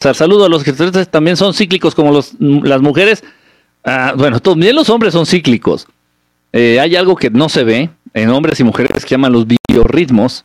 sea, saludo a los extraterrestres también son cíclicos como las mujeres. Ah, bueno, también los hombres son cíclicos. Eh, hay algo que no se ve en hombres y mujeres que llaman los biorritmos.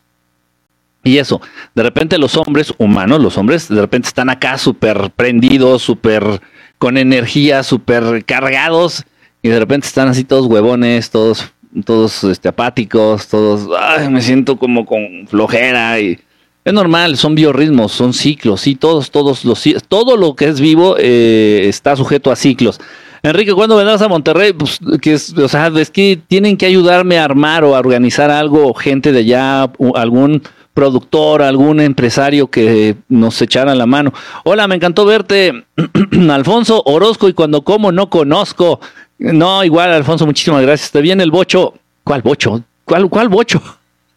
Y eso, de repente los hombres humanos, los hombres de repente están acá súper prendidos, súper con energía, súper cargados, y de repente están así todos huevones, todos, todos este, apáticos, todos, me siento como con flojera y es normal, son biorritmos, son ciclos, sí, todos, todos los, todo lo que es vivo eh, está sujeto a ciclos. Enrique, ¿cuándo vendrás a Monterrey? Pues que es, o sea, es que tienen que ayudarme a armar o a organizar algo, gente de allá, algún productor, algún empresario que nos echara la mano. Hola, me encantó verte, Alfonso Orozco, y cuando como no conozco. No, igual, Alfonso, muchísimas gracias. Te viene el bocho. ¿Cuál bocho? ¿Cuál, cuál bocho?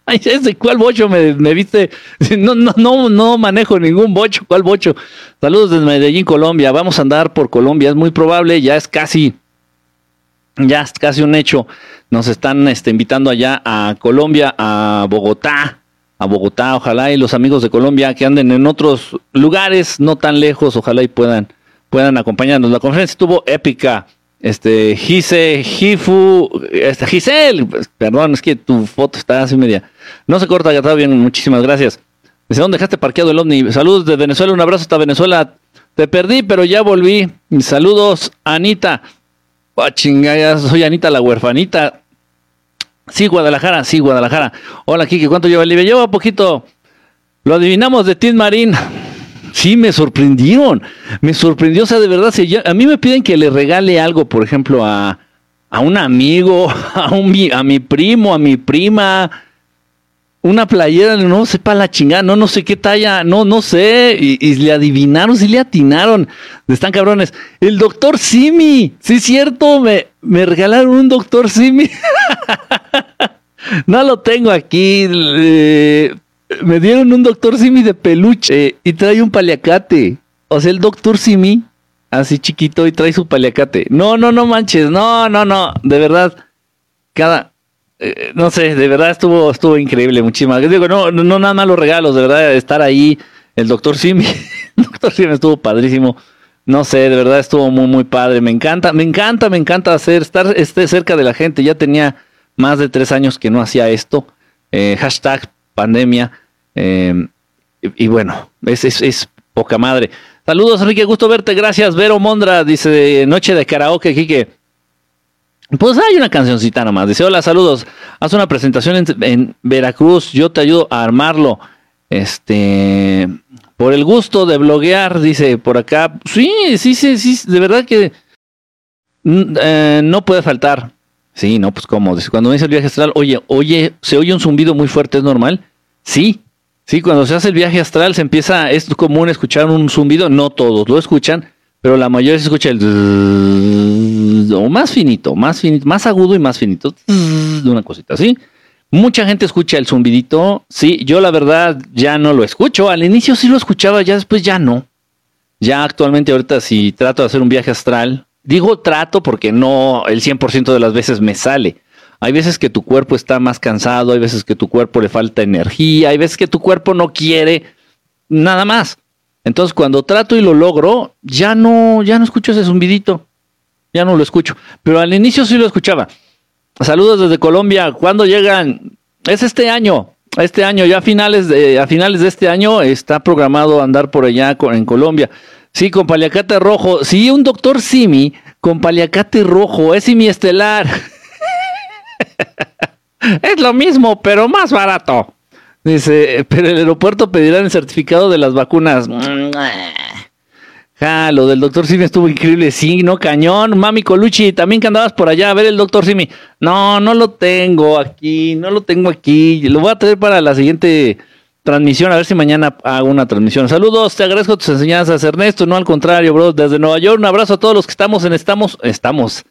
Ay, ese, ¿cuál bocho me, viste? No, no, no, no manejo ningún bocho. ¿Cuál bocho? Saludos desde Medellín, Colombia. Vamos a andar por Colombia. Es muy probable, ya es casi, ya es casi un hecho. Nos están este, invitando allá a Colombia, a Bogotá, a Bogotá, ojalá y los amigos de Colombia que anden en otros lugares no tan lejos, ojalá y puedan, puedan acompañarnos. La conferencia estuvo épica. Este, Gise, Gifu, este, Giselle, pues, perdón, es que tu foto está así media. No se corta, ya está bien, muchísimas gracias. ¿Desde dónde dejaste parqueado el ovni? Saludos de Venezuela, un abrazo hasta Venezuela. Te perdí, pero ya volví. Saludos, Anita. Ah, chingada, soy Anita la huerfanita. Sí, Guadalajara, sí, Guadalajara. Hola, Kiki, ¿cuánto lleva el Lleva Lleva poquito. Lo adivinamos de Tim Marín. Sí, me sorprendieron. Me sorprendió, o sea, de verdad, si a mí me piden que le regale algo, por ejemplo, a, a un amigo, a, un, a mi primo, a mi prima, una playera, no sepa la chingada, no, no sé qué talla, no, no sé, y, le adivinaron, sí le atinaron, están cabrones. El doctor Simi, sí es cierto, me, me regalaron un doctor Simi. no lo tengo aquí, me dieron un doctor Simi de peluche y trae un paliacate. O sea, el doctor Simi, así chiquito, y trae su paliacate. No, no, no manches, no, no, no, de verdad, cada eh, no sé, de verdad estuvo, estuvo increíble, muchísimas. Digo, no, no, nada más los regalos, de verdad, estar ahí, el doctor Simi, el doctor Simi estuvo padrísimo. No sé, de verdad estuvo muy, muy padre. Me encanta, me encanta, me encanta hacer, estar este, cerca de la gente. Ya tenía más de tres años que no hacía esto. Eh, hashtag pandemia. Eh, y, bueno, es, es, es, poca madre. Saludos, Enrique, gusto verte. Gracias, Vero Mondra. Dice Noche de Karaoke, Quique. Pues hay una cancioncita nomás. Dice, hola, saludos. Haz una presentación en, Veracruz. Yo te ayudo a armarlo. Este, por el gusto de bloguear, dice por acá. Sí, sí, sí, sí, de verdad que eh, no puede faltar. Sí, no, pues. Dice, cuando dice el viaje astral, oye, oye, se oye un zumbido muy fuerte, ¿es normal? Sí, sí, cuando se hace el viaje astral se empieza, es común escuchar un zumbido, no todos lo escuchan, pero la mayoría se escucha el o más finito, más finito, más agudo y más finito de una cosita así. Mucha gente escucha el zumbidito, sí, yo la verdad ya no lo escucho, al inicio sí lo escuchaba, ya después ya no. Ya actualmente ahorita si trato de hacer un viaje astral, digo trato porque no el 100% de las veces me sale. Hay veces que tu cuerpo está más cansado, hay veces que tu cuerpo le falta energía, hay veces que tu cuerpo no quiere nada más. Entonces, cuando trato y lo logro, ya no, ya no escucho ese zumbidito. Ya no lo escucho. Pero al inicio sí lo escuchaba. Saludos desde Colombia. ¿Cuándo llegan? Es este año. Este año, ya a finales de, a finales de este año está programado andar por allá en Colombia. Sí, con paliacate rojo. Sí, un doctor Simi con paliacate rojo. Es estelar. es lo mismo, pero más barato. Dice, pero el aeropuerto pedirá el certificado de las vacunas. Ja, lo del doctor Simi estuvo increíble. Sí, no, cañón. Mami Colucci, también que andabas por allá a ver el doctor Simi. No, no lo tengo aquí, no lo tengo aquí. Lo voy a traer para la siguiente transmisión, a ver si mañana hago una transmisión. Saludos, te agradezco tus enseñanzas, Ernesto. No al contrario, bro. Desde Nueva York, un abrazo a todos los que estamos en Estamos. Estamos.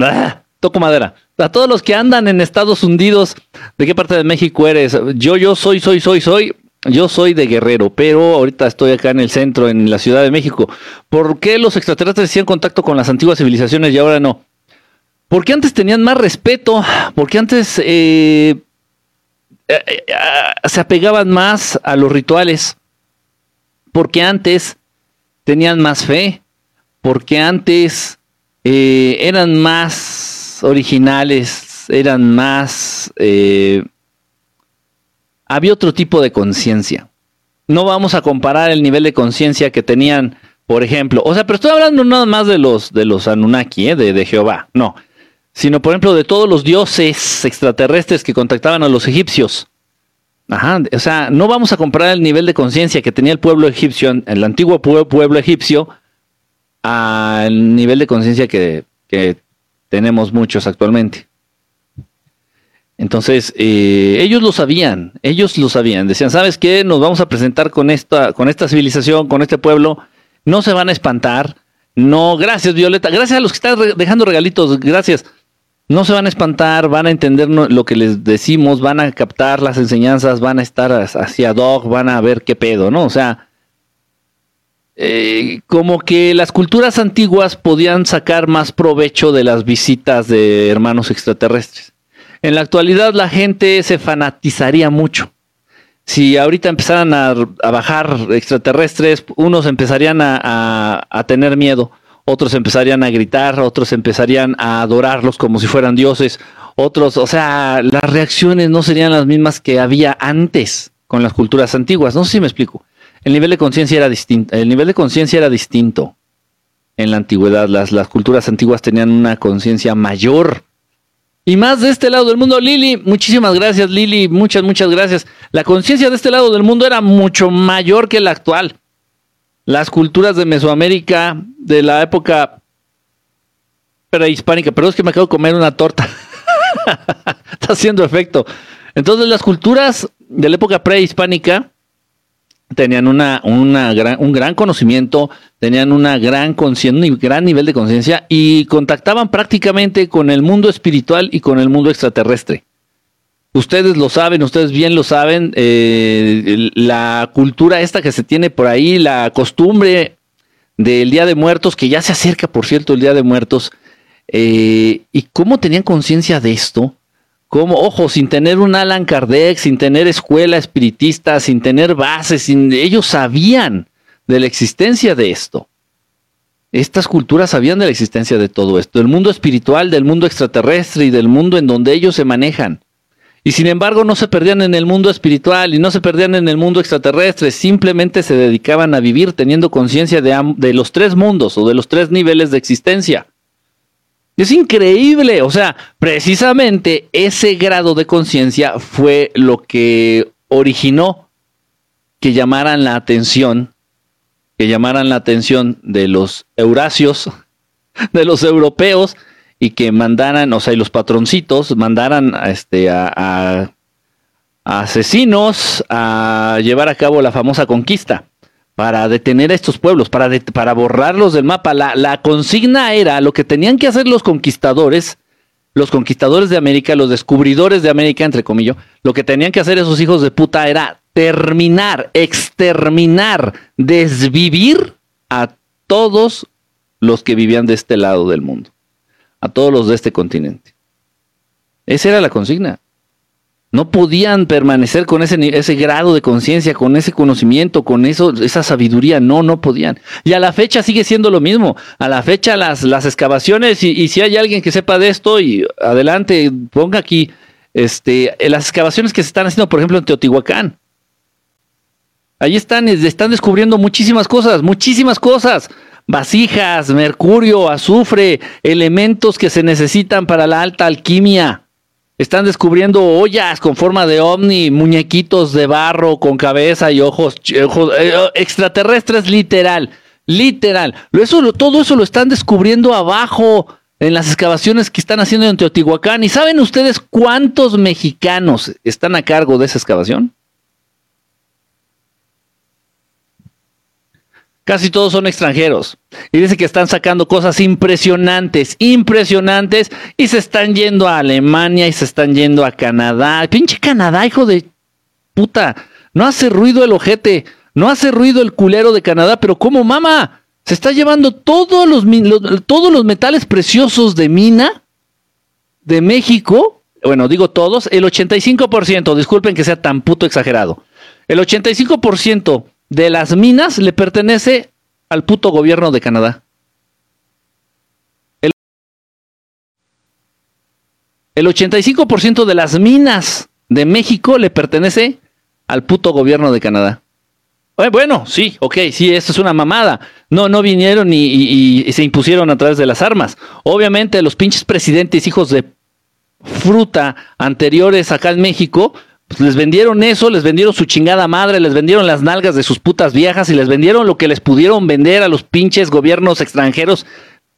Ah, toco madera a todos los que andan en Estados Unidos, ¿de qué parte de México eres? Yo, yo soy, soy, soy, soy. Yo soy de Guerrero, pero ahorita estoy acá en el centro, en la Ciudad de México. ¿Por qué los extraterrestres hacían contacto con las antiguas civilizaciones y ahora no? Porque antes tenían más respeto, porque antes eh, eh, eh, se apegaban más a los rituales, porque antes tenían más fe, porque antes eh, eran más originales, eran más... Había otro tipo de conciencia. No vamos a comparar el nivel de conciencia que tenían, por ejemplo, o sea, pero estoy hablando nada más de los de los Anunnaki, de, de Jehová, no, sino por ejemplo de todos los dioses extraterrestres que contactaban a los egipcios. Ajá, o sea, no vamos a comparar el nivel de conciencia que tenía el pueblo egipcio, el antiguo pueblo egipcio, al nivel de conciencia que, tenemos muchos actualmente. Entonces, eh, ellos lo sabían, ellos lo sabían. Decían, ¿sabes qué? Nos vamos a presentar con esta, con esta civilización, con este pueblo. No se van a espantar. No, gracias, Violeta. Gracias a los que están dejando regalitos. Gracias. No se van a espantar, van a entender lo que les decimos, van a captar las enseñanzas, van a estar hacia dog, van a ver qué pedo, ¿no? O sea, eh, como que las culturas antiguas podían sacar más provecho de las visitas de hermanos extraterrestres. En la actualidad la gente se fanatizaría mucho. Si ahorita empezaran a, bajar extraterrestres, unos empezarían a, a, tener miedo, otros empezarían a gritar, otros empezarían a adorarlos como si fueran dioses, otros, o sea, las reacciones no serían las mismas que había antes con las culturas antiguas. No sé si me explico. El nivel de conciencia era distinto. El nivel de conciencia era distinto en la antigüedad. Las, las culturas antiguas tenían una conciencia mayor y más de este lado del mundo. Lili, muchísimas gracias, Lili, muchas, muchas gracias. La conciencia de este lado del mundo era mucho mayor que la actual. Las culturas de Mesoamérica de la época prehispánica, perdón, es que me acabo de comer una torta. Está haciendo efecto. Entonces, las culturas de la época prehispánica tenían una, una gran, un gran conocimiento, tenían una gran un gran nivel de conciencia y contactaban prácticamente con el mundo espiritual y con el mundo extraterrestre. Ustedes lo saben, ustedes bien lo saben, eh, la cultura esta que se tiene por ahí, la costumbre del Día de Muertos, que ya se acerca, por cierto, el Día de Muertos, eh, y cómo tenían conciencia de esto, como, ojo, sin tener un Alan Kardec, sin tener escuela espiritista, sin tener bases, sin, ellos sabían de la existencia de esto. Estas culturas sabían de la existencia de todo esto, del mundo espiritual, del mundo extraterrestre y del mundo en donde ellos se manejan. Y sin embargo no se perdían en el mundo espiritual y no se perdían en el mundo extraterrestre, simplemente se dedicaban a vivir teniendo conciencia de, los tres mundos o de los tres niveles de existencia. Es increíble, o sea, precisamente ese grado de conciencia fue lo que originó que llamaran la atención, que llamaran la atención de los eurasios, de los europeos, y que mandaran, o sea, y los patroncitos mandaran a, este, a, a asesinos a llevar a cabo la famosa conquista para detener a estos pueblos, para, para borrarlos del mapa. La, la, consigna era lo que tenían que hacer los conquistadores, los conquistadores de América, los descubridores de América, entre comillas, lo que tenían que hacer esos hijos de puta era terminar, exterminar, desvivir a todos los que vivían de este lado del mundo, a todos los de este continente. Esa era la consigna. No podían permanecer con ese, ese grado de conciencia, con ese conocimiento, con eso, esa sabiduría. No, no podían. Y a la fecha sigue siendo lo mismo. A la fecha las, las excavaciones, y, si hay alguien que sepa de esto, y adelante, ponga aquí este, las excavaciones que se están haciendo, por ejemplo, en Teotihuacán. Ahí están, están descubriendo muchísimas cosas, muchísimas cosas. Vasijas, mercurio, azufre, elementos que se necesitan para la alta alquimia. Están descubriendo ollas con forma de ovni, muñequitos de barro con cabeza y ojos, ojos eh, extraterrestres literal, literal. Todo eso lo están descubriendo abajo en las excavaciones que están haciendo en Teotihuacán. ¿Y saben ustedes cuántos mexicanos están a cargo de esa excavación? Casi todos son extranjeros. Y dice que están sacando cosas impresionantes, impresionantes, y se están yendo a Alemania y se están yendo a Canadá. Pinche Canadá, hijo de puta. No hace ruido el ojete, no hace ruido el culero de Canadá, pero ¿cómo mama? Se está llevando todos los, todos los metales preciosos de mina de México. Bueno, digo todos, el 85%, disculpen que sea tan puto exagerado. El 85% de las minas le pertenece al puto gobierno de Canadá. El, el 85% de las minas de México le pertenece al puto gobierno de Canadá. Eh, bueno, sí, ok, sí, esto es una mamada. No, no vinieron y, y, se impusieron a través de las armas. Obviamente los pinches presidentes hijos de fruta anteriores acá en México, pues les vendieron eso, les vendieron su chingada madre, les vendieron las nalgas de sus putas viejas y les vendieron lo que les pudieron vender a los pinches gobiernos extranjeros,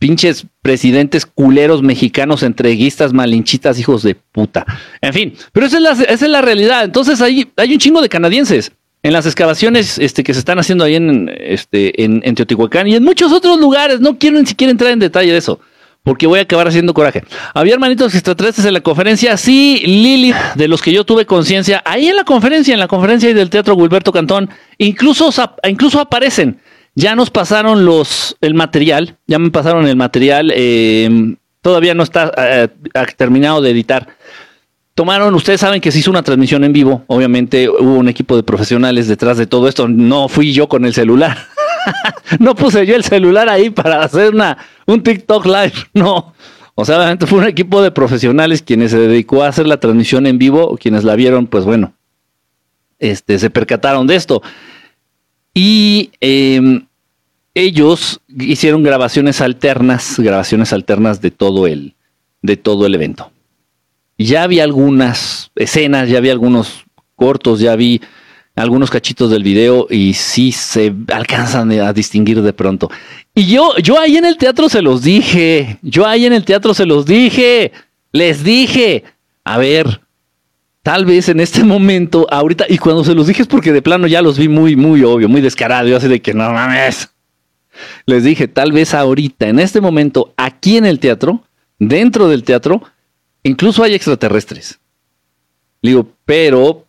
pinches presidentes culeros mexicanos, entreguistas, malinchitas, hijos de puta. En fin, pero esa es la, realidad. Entonces hay, hay un chingo de canadienses en las excavaciones este, que se están haciendo ahí en, este, en, en Teotihuacán y en muchos otros lugares. No quiero ni siquiera entrar en detalle de eso porque voy a acabar haciendo coraje. Había hermanitos extraterrestres en la conferencia, sí, Lili, de los que yo tuve conciencia, ahí en la conferencia, en la conferencia del Teatro Gilberto Cantón, incluso, incluso aparecen. Ya nos pasaron los el material, ya me pasaron el material, em, todavía no está eh, terminado de editar. Tomaron, ustedes saben que se hizo una transmisión en vivo, obviamente hubo un equipo de profesionales detrás de todo esto, no fui yo con el celular. no puse yo el celular ahí para hacer una, un TikTok live, no. O sea, obviamente fue un equipo de profesionales quienes se dedicó a hacer la transmisión en vivo, quienes la vieron, pues bueno, este, se percataron de esto. Y em, ellos hicieron grabaciones alternas, grabaciones alternas de todo el, de todo el evento. Ya había algunas escenas, ya había algunos cortos, ya vi algunos cachitos del video y sí se alcanzan a distinguir de pronto. Y yo, yo ahí en el teatro se los dije, yo ahí en el teatro se los dije, les dije, a ver, tal vez en este momento, ahorita, y cuando se los dije es porque de plano ya los vi muy, muy obvio, muy descarado, yo así de que no mames. Les dije, tal vez ahorita, en este momento, aquí en el teatro, dentro del teatro, incluso hay extraterrestres. digo, pero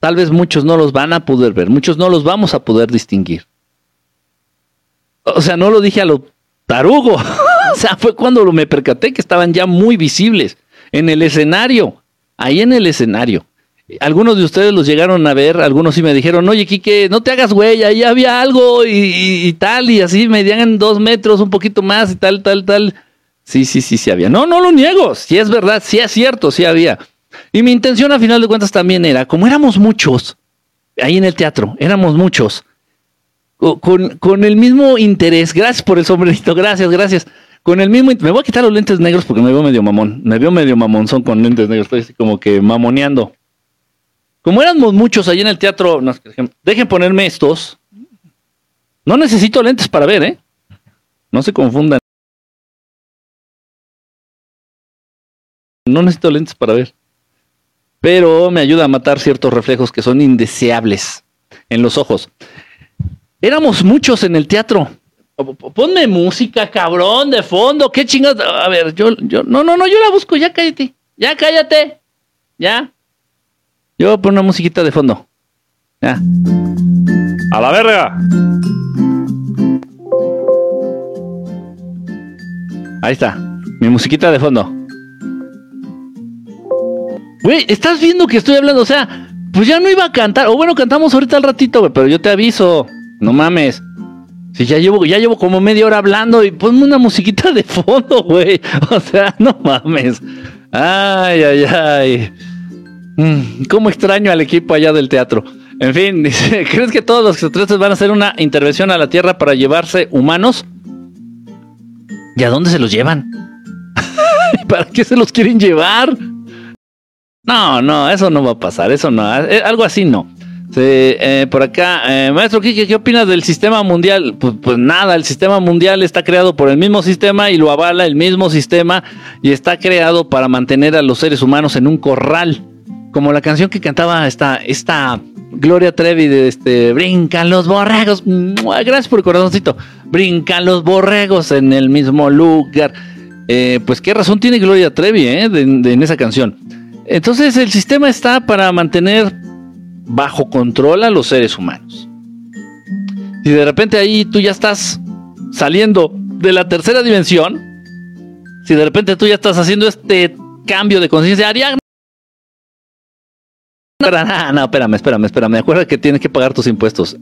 tal vez muchos no los van a poder ver, muchos no los vamos a poder distinguir. O sea, no lo dije a lo tarugo. o sea, fue cuando me percaté que estaban ya muy visibles en el escenario, ahí en el escenario. Algunos de ustedes los llegaron a ver, algunos sí me dijeron, oye, Kike, no te hagas güey, ahí había algo y, tal, y así medían dos metros, un poquito más y tal, tal, tal. Sí, sí, sí, sí había. No, no lo niego, sí es verdad, sí es cierto, sí había. Y mi intención a final de cuentas también era, como éramos muchos, ahí en el teatro, éramos muchos, con, el mismo interés, gracias por el sombrerito, gracias, gracias, con el mismo, me voy a quitar los lentes negros porque me veo medio mamón, me veo medio mamonzón con lentes negros, estoy como que mamoneando. Como éramos muchos ahí en el teatro, dejen ponerme estos. No necesito lentes para ver, ¿eh? No se confundan. No necesito lentes para ver pero me ayuda a matar ciertos reflejos que son indeseables en los ojos. Éramos muchos en el teatro. Ponme música, cabrón, de fondo. ¿Qué chingados? A ver, yo, yo, no, no, no, yo la busco. Ya cállate. Ya cállate. Ya. Yo voy a poner una musiquita de fondo. Ya. A la verga. Ahí está. Mi musiquita de fondo. Güey, estás viendo que estoy hablando, o sea, pues ya no iba a cantar. O bueno, cantamos ahorita al ratito, güey, pero yo te aviso. No mames. Si ya llevo, ya llevo como media hora hablando y ponme una musiquita de fondo, güey. O sea, no mames. Ay, ay, ay. Mm, ¿Cómo extraño al equipo allá del teatro? En fin, dice, ¿crees que todos los extraterrestres van a hacer una intervención a la Tierra para llevarse humanos? ¿Y a dónde se los llevan? ¿Para qué se los quieren llevar? No, no, eso no va a pasar, eso no, eh, algo así no. Eh, por acá, eh, maestro Kike, ¿qué opinas del sistema mundial? Pues, pues, nada, el sistema mundial está creado por el mismo sistema y lo avala el mismo sistema y está creado para mantener a los seres humanos en un corral. Como la canción que cantaba esta, esta Gloria Trevi de este Brincan los borregos. Gracias por el corazoncito. Brincan los borregos en el mismo lugar. pues qué razón tiene Gloria Trevi en esa canción. Entonces el sistema está para mantener bajo control a los seres humanos. Si de repente ahí tú ya estás saliendo de la tercera dimensión, si de repente tú ya estás haciendo este cambio de conciencia, Ariadna. No, no, espérame, espérame, espérame. Acuerda que tienes que pagar tus impuestos.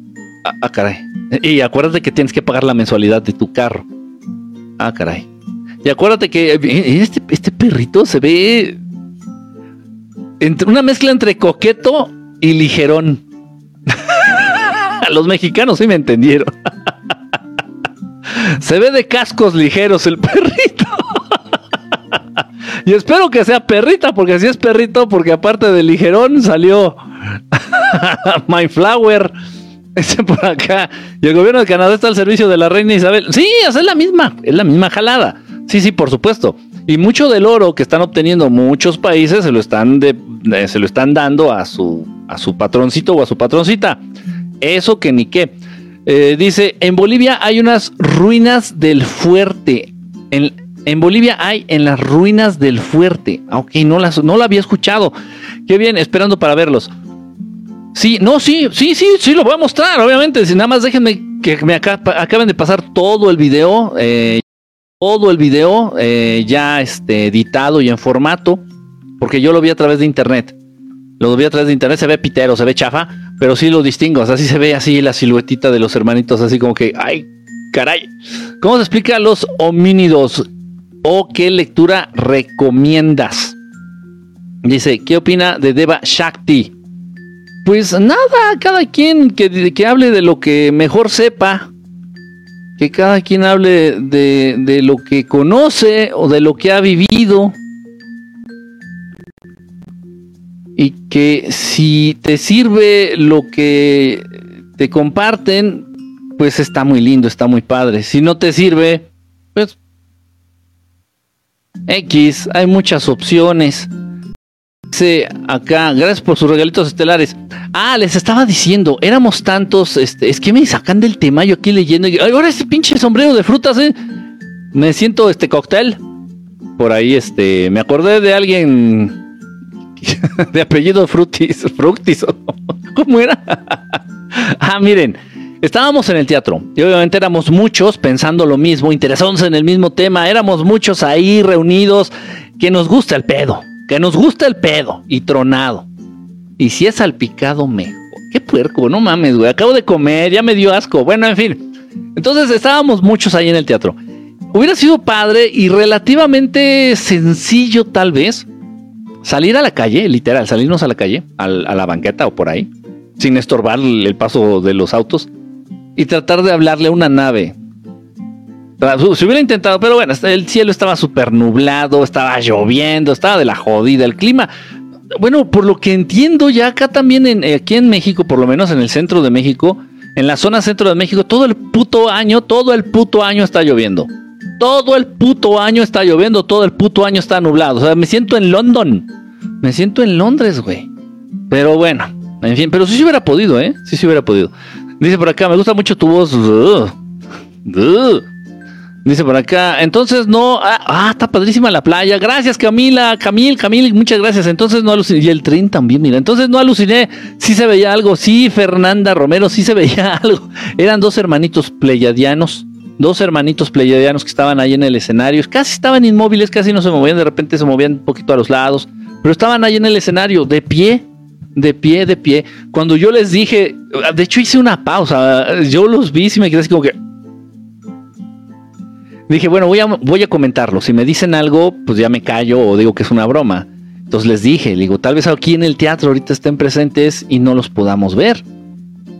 Ah, ah, caray. Y acuérdate que tienes que pagar la mensualidad de tu carro. Ah, caray. Y acuérdate que eh, este, este perrito se ve entre una mezcla entre coqueto y ligerón. Los mexicanos sí me entendieron. se ve de cascos ligeros el perrito. y espero que sea perrita, porque si es perrito, porque aparte de ligerón salió My Flower. Ese por acá. Y el gobierno de Canadá está al servicio de la reina Isabel. Sí, es la misma, es la misma jalada. Sí, sí, por supuesto. Y mucho del oro que están obteniendo muchos países se lo están, se lo están dando a su, a su patroncito o a su patroncita. Eso que ni qué. Eh, dice, en Bolivia hay unas ruinas del fuerte. En, en, Bolivia hay en las ruinas del fuerte. Ah, ok, no, las, no había escuchado. Qué bien, esperando para verlos. Sí, no, sí, sí, sí, sí, lo voy a mostrar, obviamente. Si nada más déjenme que me acaben de pasar todo el video. Eh, todo el video eh, ya este, editado y en formato, porque yo lo vi a través de internet. Lo vi a través de internet, se ve pitero, se ve chafa, pero sí lo distingo, o sea, sí se ve así la siluetita de los hermanitos, así como que, ay, caray. ¿Cómo se explica los homínidos? ¿O qué lectura recomiendas? Dice, ¿qué opina de Deva Shakti? Pues nada, cada quien que, que hable de lo que mejor sepa que cada quien hable de, lo que conoce o de lo que ha vivido. Y que si te sirve lo que te comparten, pues está muy lindo, está muy padre. Si no te sirve, pues X, hay muchas opciones. Dice acá, gracias por sus regalitos estelares. Ah, les estaba diciendo, éramos tantos, este, es que me sacan del tema, yo aquí leyendo, y, ahora este pinche sombrero de frutas, ¿eh? Me siento este cóctel. Por ahí, este, me acordé de alguien de apellido Frutis, Fructis, ¿cómo era? ah, miren, estábamos en el teatro y obviamente éramos muchos pensando lo mismo, interesados en el mismo tema, éramos muchos ahí reunidos, que nos gusta el pedo que nos gusta el pedo y tronado. Y si es salpicado, mejor. Qué puerco, no mames, güey. Acabo de comer, ya me dio asco. Bueno, en fin. Entonces estábamos muchos ahí en el teatro. Hubiera sido padre y relativamente sencillo, tal vez, salir a la calle, literal, salirnos a la calle, a la banqueta o por ahí, sin estorbar el paso de los autos y tratar de hablarle a una nave se hubiera intentado, pero bueno, el cielo estaba súper nublado, estaba lloviendo, estaba de la jodida el clima. Bueno, por lo que entiendo, ya acá también, en, aquí en México, por lo menos en el centro de México, en la zona centro de México, todo el puto año, todo el puto año está lloviendo. Todo el puto año está lloviendo, todo el puto año está nublado. O sea, me siento en London. Me siento en Londres, güey. Pero bueno, en fin, pero sí se hubiera podido, ¿eh? Sí se hubiera podido. Dice por acá, me gusta mucho tu voz. Dice por acá, entonces no, ah, ah, está padrísima la playa. Gracias Camila, Camil, Camil, muchas gracias. Entonces no aluciné, y el tren también, mira, entonces no aluciné, sí se veía algo, sí, Fernanda Romero, sí se veía algo. Eran dos hermanitos pleyadianos, dos hermanitos pleyadianos que estaban ahí en el escenario, casi estaban inmóviles, casi no se movían, de repente se movían un poquito a los lados, pero estaban ahí en el escenario, de pie, de pie, de pie. Cuando yo les dije, de hecho hice una pausa, yo los vi y me quedé así como que Dije, bueno, voy a, voy a comentarlo. Si me dicen algo, pues ya me callo o digo que es una broma. Entonces les dije, digo, tal vez aquí en el teatro ahorita estén presentes y no los podamos ver.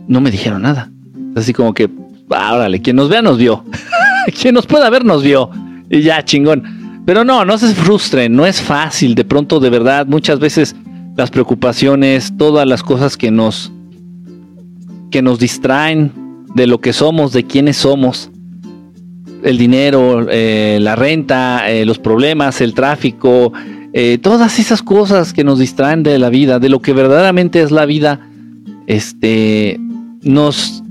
No me dijeron nada. Así como que, órale, quien nos vea nos vio. quien nos pueda ver nos vio. Y ya, chingón. Pero no, no se frustren, no es fácil. De pronto, de verdad, muchas veces las preocupaciones, todas las cosas que nos que nos distraen de lo que somos, de quiénes somos, el dinero, eh, la renta, eh, los problemas, el tráfico, eh, todas esas cosas que nos distraen de la vida, de lo que verdaderamente es la vida, este, nos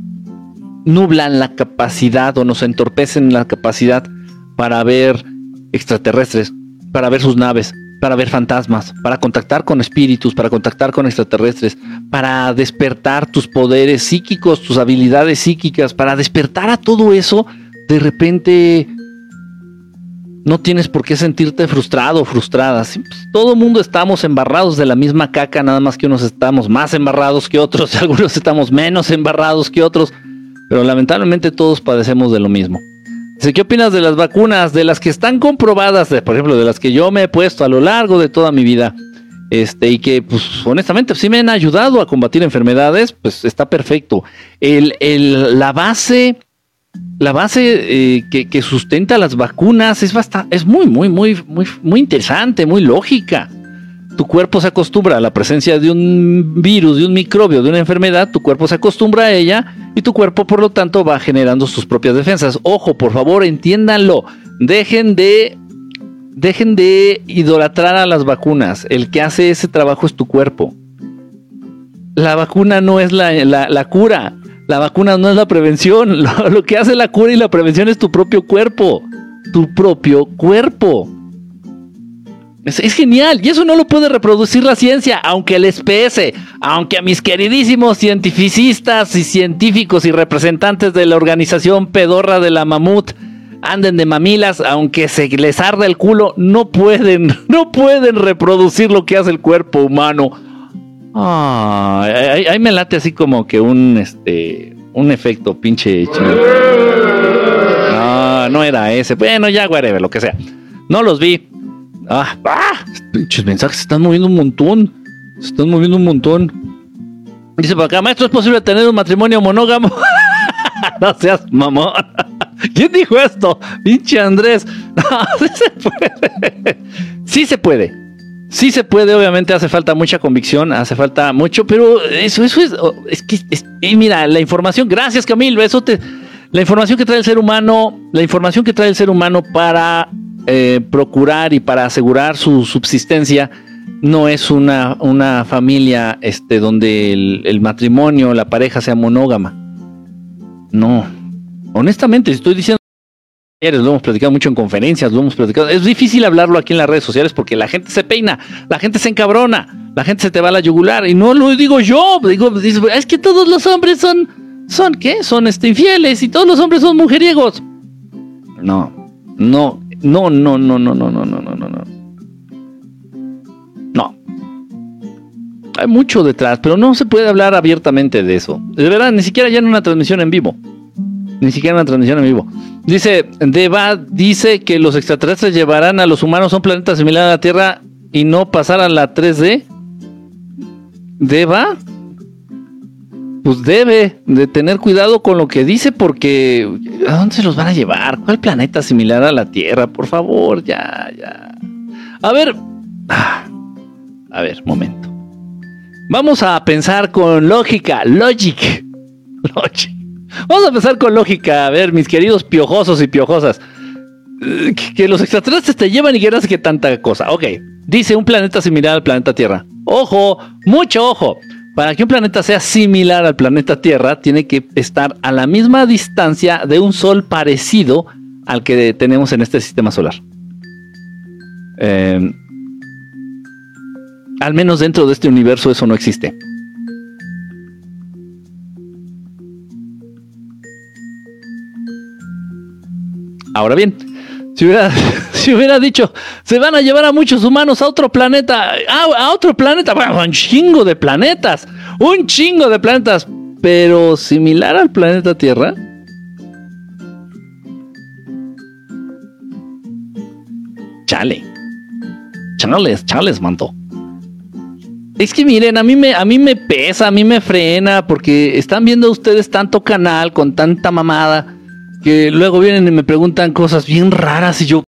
nublan la capacidad o nos entorpecen la capacidad para ver extraterrestres, para ver sus naves, para ver fantasmas, para contactar con espíritus, para contactar con extraterrestres, para despertar tus poderes psíquicos, tus habilidades psíquicas, para despertar a todo eso de repente no tienes por qué sentirte frustrado o frustrada. Pues, todo el mundo estamos embarrados de la misma caca, nada más que unos estamos más embarrados que otros, algunos estamos menos embarrados que otros. pero lamentablemente todos padecemos de lo mismo. ¿qué opinas de las vacunas? De las que están comprobadas, por ejemplo, de las que yo me he puesto a lo largo de toda mi vida, este, y que, pues, honestamente, sí me han ayudado a combatir enfermedades, pues está perfecto. El, la base, la base eh, que, sustenta las vacunas es bastante, es muy, muy, muy, muy, muy interesante, muy lógica tu cuerpo se acostumbra a la presencia de un virus, de un microbio, de una enfermedad, tu cuerpo se acostumbra a ella y tu cuerpo por lo tanto va generando sus propias defensas. Ojo, por favor, entiéndanlo. Dejen de dejen de idolatrar a las vacunas. El que hace ese trabajo es tu cuerpo. La vacuna no es la, la, cura. La vacuna no es la prevención. Lo, que hace la cura y la prevención es tu propio cuerpo. Tu propio cuerpo. Es, genial y eso no lo puede reproducir la ciencia, aunque les pese, aunque a mis queridísimos cientificistas y científicos y representantes de la organización pedorra de la mamut anden de mamilas, aunque se les arde el culo, no pueden, no pueden reproducir lo que hace el cuerpo humano. Ahí, me late así como que un, este, un efecto pinche. No, no era ese. Bueno, ya, whatever, lo que sea. No los vi. Ah, ah, pinches mensajes se están moviendo un montón. Se están moviendo un montón. Dice para acá, maestro, ¿es posible tener un matrimonio monógamo? no seas mamón. ¿Quién dijo esto? Pinche Andrés. sí se puede. Sí se puede. Sí se puede, obviamente hace falta mucha convicción, hace falta mucho, pero eso, eso es, oh, es que, y mira, la información, gracias Camilo, eso te, la información que trae el ser humano, la información que trae el ser humano para eh, procurar y para asegurar su subsistencia no es una, una familia este, donde el, matrimonio, la pareja sea monógama. No. Honestamente, estoy diciendo lo hemos platicado mucho en conferencias, lo hemos platicado. Es difícil hablarlo aquí en las redes sociales porque la gente se peina, la gente se encabrona, la gente se te va a la yugular. Y no lo digo yo, digo, es que todos los hombres son, son ¿qué? Son este, infieles y todos los hombres son mujeriegos. No, no, no, no, no, no, no, no, no, no, no, no. No. Hay mucho detrás, pero no se puede hablar abiertamente de eso. De verdad, ni siquiera ya en una transmisión en vivo. Ni siquiera una transmisión en vivo. Dice, Deva dice que los extraterrestres llevarán a los humanos a un planeta similar a la Tierra y no pasar a la 3D. ¿Deva? pues debe de tener cuidado con lo que dice porque ¿a dónde se los van a llevar? ¿Cuál planeta similar a la Tierra? Por favor, ya, ya. A ver, ah, a ver, momento. Vamos a pensar con lógica, logic. logic. Vamos a pensar con lógica, a ver, mis queridos piojosos y piojosas. Que los extraterrestres te llevan y que no tanta cosa. Ok, dice un planeta similar al planeta Tierra. Ojo, mucho ojo. Para que un planeta sea similar al planeta Tierra, tiene que estar a la misma distancia de un Sol parecido al que tenemos en este sistema solar. Em, al menos dentro de este universo eso no existe. Ahora bien, si hubiera, dicho, se van a llevar a muchos humanos a otro planeta, a, otro planeta, bueno, un chingo de planetas, un chingo de planetas, pero similar al planeta Tierra. Chale. Chales, chales, manto. Es que miren, a mí me, a mí me pesa, a mí me frena, porque están viendo ustedes tanto canal con tanta mamada que luego vienen y me preguntan cosas bien raras y yo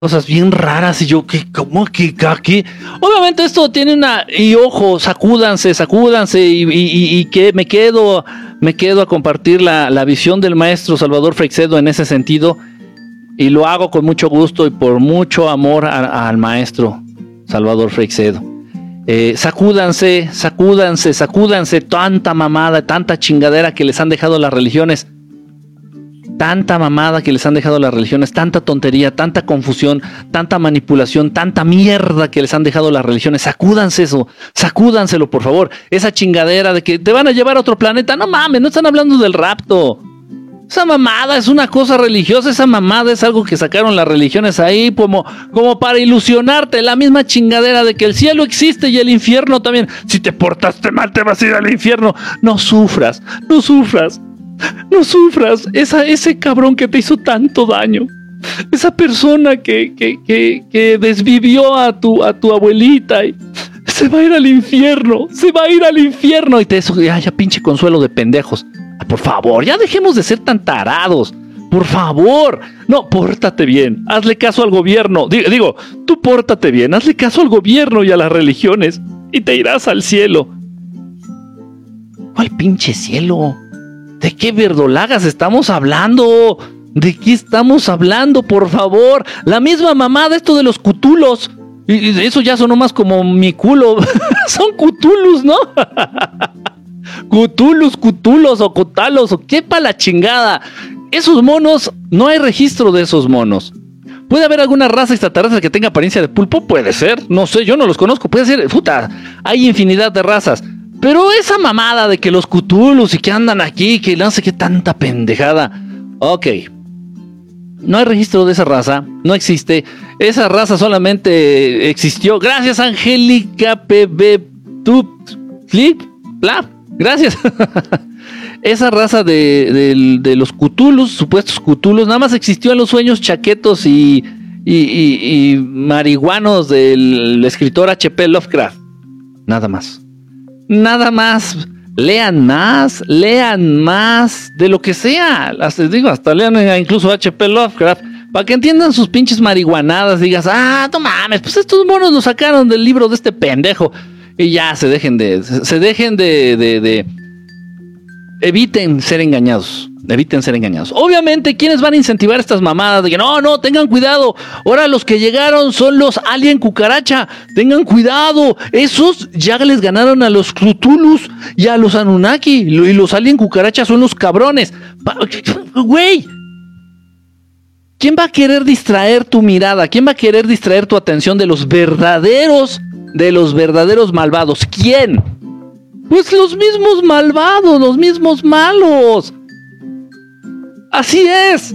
cosas bien raras y yo, ¿qué? ¿Cómo? ¿Qué? ¿Qué? Obviamente esto tiene una... Y ojo, sacúdanse, sacúdanse y, que me quedo, me quedo a compartir la, visión del maestro Salvador Freixedo en ese sentido y lo hago con mucho gusto y por mucho amor al maestro Salvador Freixedo. Eh, sacúdanse, sacúdanse, sacúdanse tanta mamada, tanta chingadera que les han dejado las religiones tanta mamada que les han dejado las religiones, tanta tontería, tanta confusión, tanta manipulación, tanta mierda que les han dejado las religiones. Sacúdanse eso, sacúdanselo, por favor. Esa chingadera de que te van a llevar a otro planeta, no mames, no están hablando del rapto. Esa mamada es una cosa religiosa, esa mamada es algo que sacaron las religiones ahí como, como para ilusionarte, la misma chingadera de que el cielo existe y el infierno también. Si te portaste mal te vas a ir al infierno. No sufras, no sufras. No sufras. Esa, ese cabrón que te hizo tanto daño. Esa persona que, que, que, que desvivió a tu, a tu abuelita. Y se va a ir al infierno. Se va a ir al infierno. Y te eso, ya, ya pinche consuelo de pendejos. Por favor, ya dejemos de ser tan tarados. Por favor, no, pórtate bien, hazle caso al gobierno. Digo, tú pórtate bien, hazle caso al gobierno y a las religiones y te irás al cielo. ¿Cuál pinche cielo? ¿De qué verdolagas estamos hablando? ¿De qué estamos hablando, por favor? La misma mamada, esto de los cutulos. Y eso ya sonó más como mi culo. Son cutulus, ¿no? cutulus, cutulos o cutalos o qué pa' la chingada. Esos monos, no hay registro de esos monos. ¿Puede haber alguna raza extraterrestre que tenga apariencia de pulpo? Puede ser. No sé, yo no los conozco. Puede ser. Puta, hay infinidad de razas. Pero esa mamada de que los cutulos y que andan aquí, que no sé qué tanta pendejada. Ok. No hay registro de esa raza. No existe. Esa raza solamente existió. Gracias, Angélica PB. Flip. Bla. Gracias. esa raza de, los Cthulhus, supuestos Cthulhus, nada más existió en los sueños chaquetos y, y, marihuanos del escritor H.P. Lovecraft. Nada más. Nada más. Lean más, lean más de lo que sea. Hasta, digo, hasta lean incluso H.P. Lovecraft. Para que entiendan sus pinches marihuanadas, digas, ah, no mames, pues estos monos nos sacaron del libro de este pendejo. Y ya se dejen de, se dejen de, de eviten ser engañados. Eviten ser engañados. Obviamente, ¿quiénes van a incentivar estas mamadas? De que no, no, tengan cuidado. Ahora los que llegaron son los alien cucaracha. Tengan cuidado. Esos ya les ganaron a los Cthulhus y a los Anunnaki. Y los alien cucaracha son los cabrones. Güey. ¿Quién va a querer distraer tu mirada? ¿Quién va a querer distraer tu atención de los verdaderos, de los verdaderos malvados? ¿Quién? Pues los mismos malvados, los mismos malos. Así es.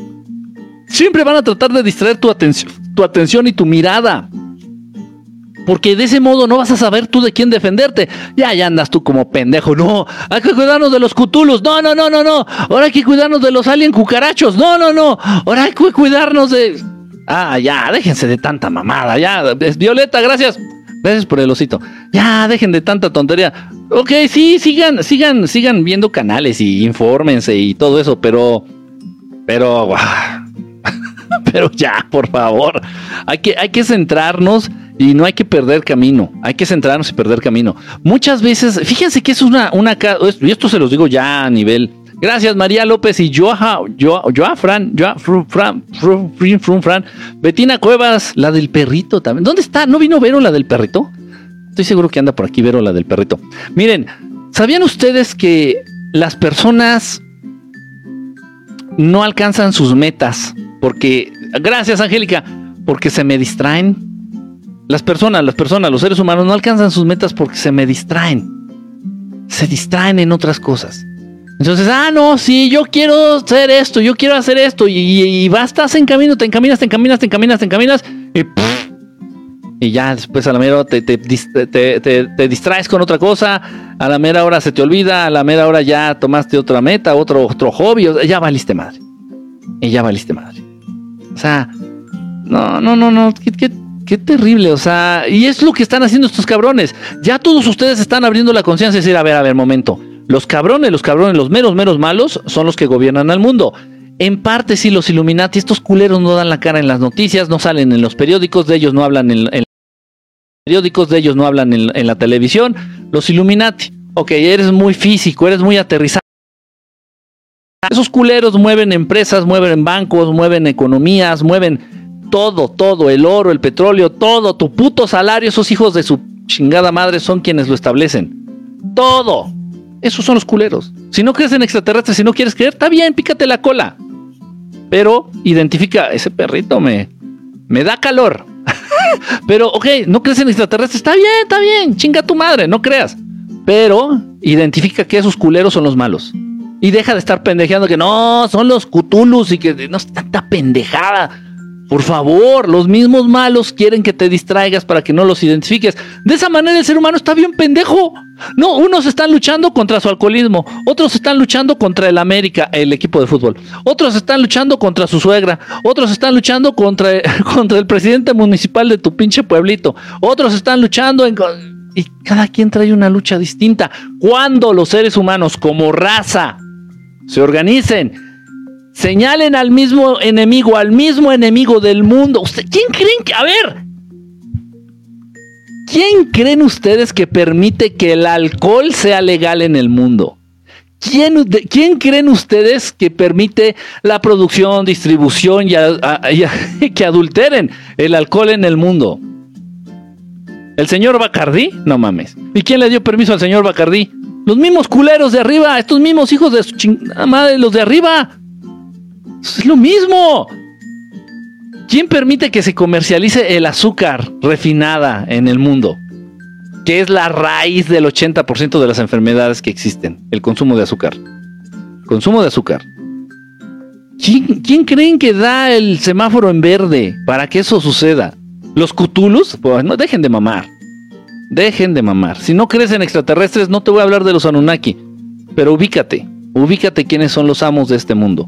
Siempre van a tratar de distraer tu atención, tu atención y tu mirada. Porque de ese modo no vas a saber tú de quién defenderte. Ya, ya andas tú como pendejo. No, hay que cuidarnos de los cutulos. No, no, no, no, no. Ahora hay que cuidarnos de los alien cucarachos. No, no, no. Ahora hay que cuidarnos de. Ah, ya, déjense de tanta mamada. Ya, Violeta, gracias. Gracias por el osito. Ya, dejen de tanta tontería. Ok, sí, sigan, sigan, sigan viendo canales y infórmense y todo eso, pero. Pero. pero ya, por favor. Hay que, hay que centrarnos y no hay que perder camino. Hay que centrarnos y perder camino. Muchas veces, fíjense que es una, una. Y esto se los digo ya a nivel. Gracias, María López y Joa, Joa, Joa Fran, Joa, Fran, Fran, Fran, Betina Cuevas, la del perrito también. ¿Dónde está? ¿No vino Vero la del perrito? Estoy seguro que anda por aquí Vero la del perrito. Miren, ¿sabían ustedes que las personas no alcanzan sus metas? Porque, gracias Angélica, porque se me distraen. Las personas, las personas, los seres humanos no alcanzan sus metas porque se me distraen. Se distraen en otras cosas. Entonces, ah, no, sí, yo quiero hacer esto, yo quiero hacer esto, y, y, bastas en camino, te encaminas, te encaminas, te encaminas, te encaminas, y, y ya después a la mera hora te, te, distraes con otra cosa, a la mera hora se te olvida, a la mera hora ya tomaste otra meta, otro, otro hobby, ya valiste madre. Y ya valiste madre. O sea, no, no, no, no, qué, qué, qué terrible, o sea, y es lo que están haciendo estos cabrones. Ya todos ustedes están abriendo la conciencia y decir, a ver, a ver, momento los cabrones, los cabrones, los meros, meros malos son los que gobiernan al mundo. En parte sí, los Illuminati, estos culeros no dan la cara en las noticias, no salen en los periódicos, de ellos no hablan en periódicos, de ellos no hablan en, la televisión. Los Illuminati, ok, eres muy físico, eres muy aterrizado. Esos culeros mueven empresas, mueven bancos, mueven economías, mueven todo, todo, el oro, el petróleo, todo, tu puto salario, esos hijos de su chingada madre son quienes lo establecen. Todo. Esos son los culeros. Si no crees en extraterrestres, si no quieres creer, está bien, pícate la cola. Pero identifica, ese perrito me, me da calor. Pero, ok, no crees en extraterrestres, está bien, está bien, chinga tu madre, no creas. Pero identifica que esos culeros son los malos. Y deja de estar pendejeando que no, son los cutulus y que no es tanta pendejada. Por favor, los mismos malos quieren que te distraigas para que no los identifiques. De esa manera el ser humano está bien pendejo. No, unos están luchando contra su alcoholismo, otros están luchando contra el América, el equipo de fútbol, otros están luchando contra su suegra, otros están luchando contra, contra el presidente municipal de tu pinche pueblito, otros están luchando en... Y cada quien trae una lucha distinta. Cuando los seres humanos como raza se organicen, señalen al mismo enemigo, al mismo enemigo del mundo. ¿Quién creen que.? A ver. ¿Quién creen ustedes que permite que el alcohol sea legal en el mundo? ¿Quién, ¿Quién creen ustedes que permite la producción, distribución y, que adulteren el alcohol en el mundo? ¿El señor Bacardí? No mames. ¿Y quién le dio permiso al señor Bacardí? Los mismos culeros de arriba, estos mismos hijos de su chingada madre, los de arriba. Es lo mismo. ¿Quién permite que se comercialice el azúcar refinada en el mundo? Que es la raíz del 80% de las enfermedades que existen, el consumo de azúcar. Consumo de azúcar. ¿Quién, creen que da el semáforo en verde para que eso suceda? ¿Los cutulus? Pues no dejen de mamar. Dejen de mamar. Si no crees en extraterrestres, no te voy a hablar de los Anunnaki. Pero ubícate. Ubícate quiénes son los amos de este mundo.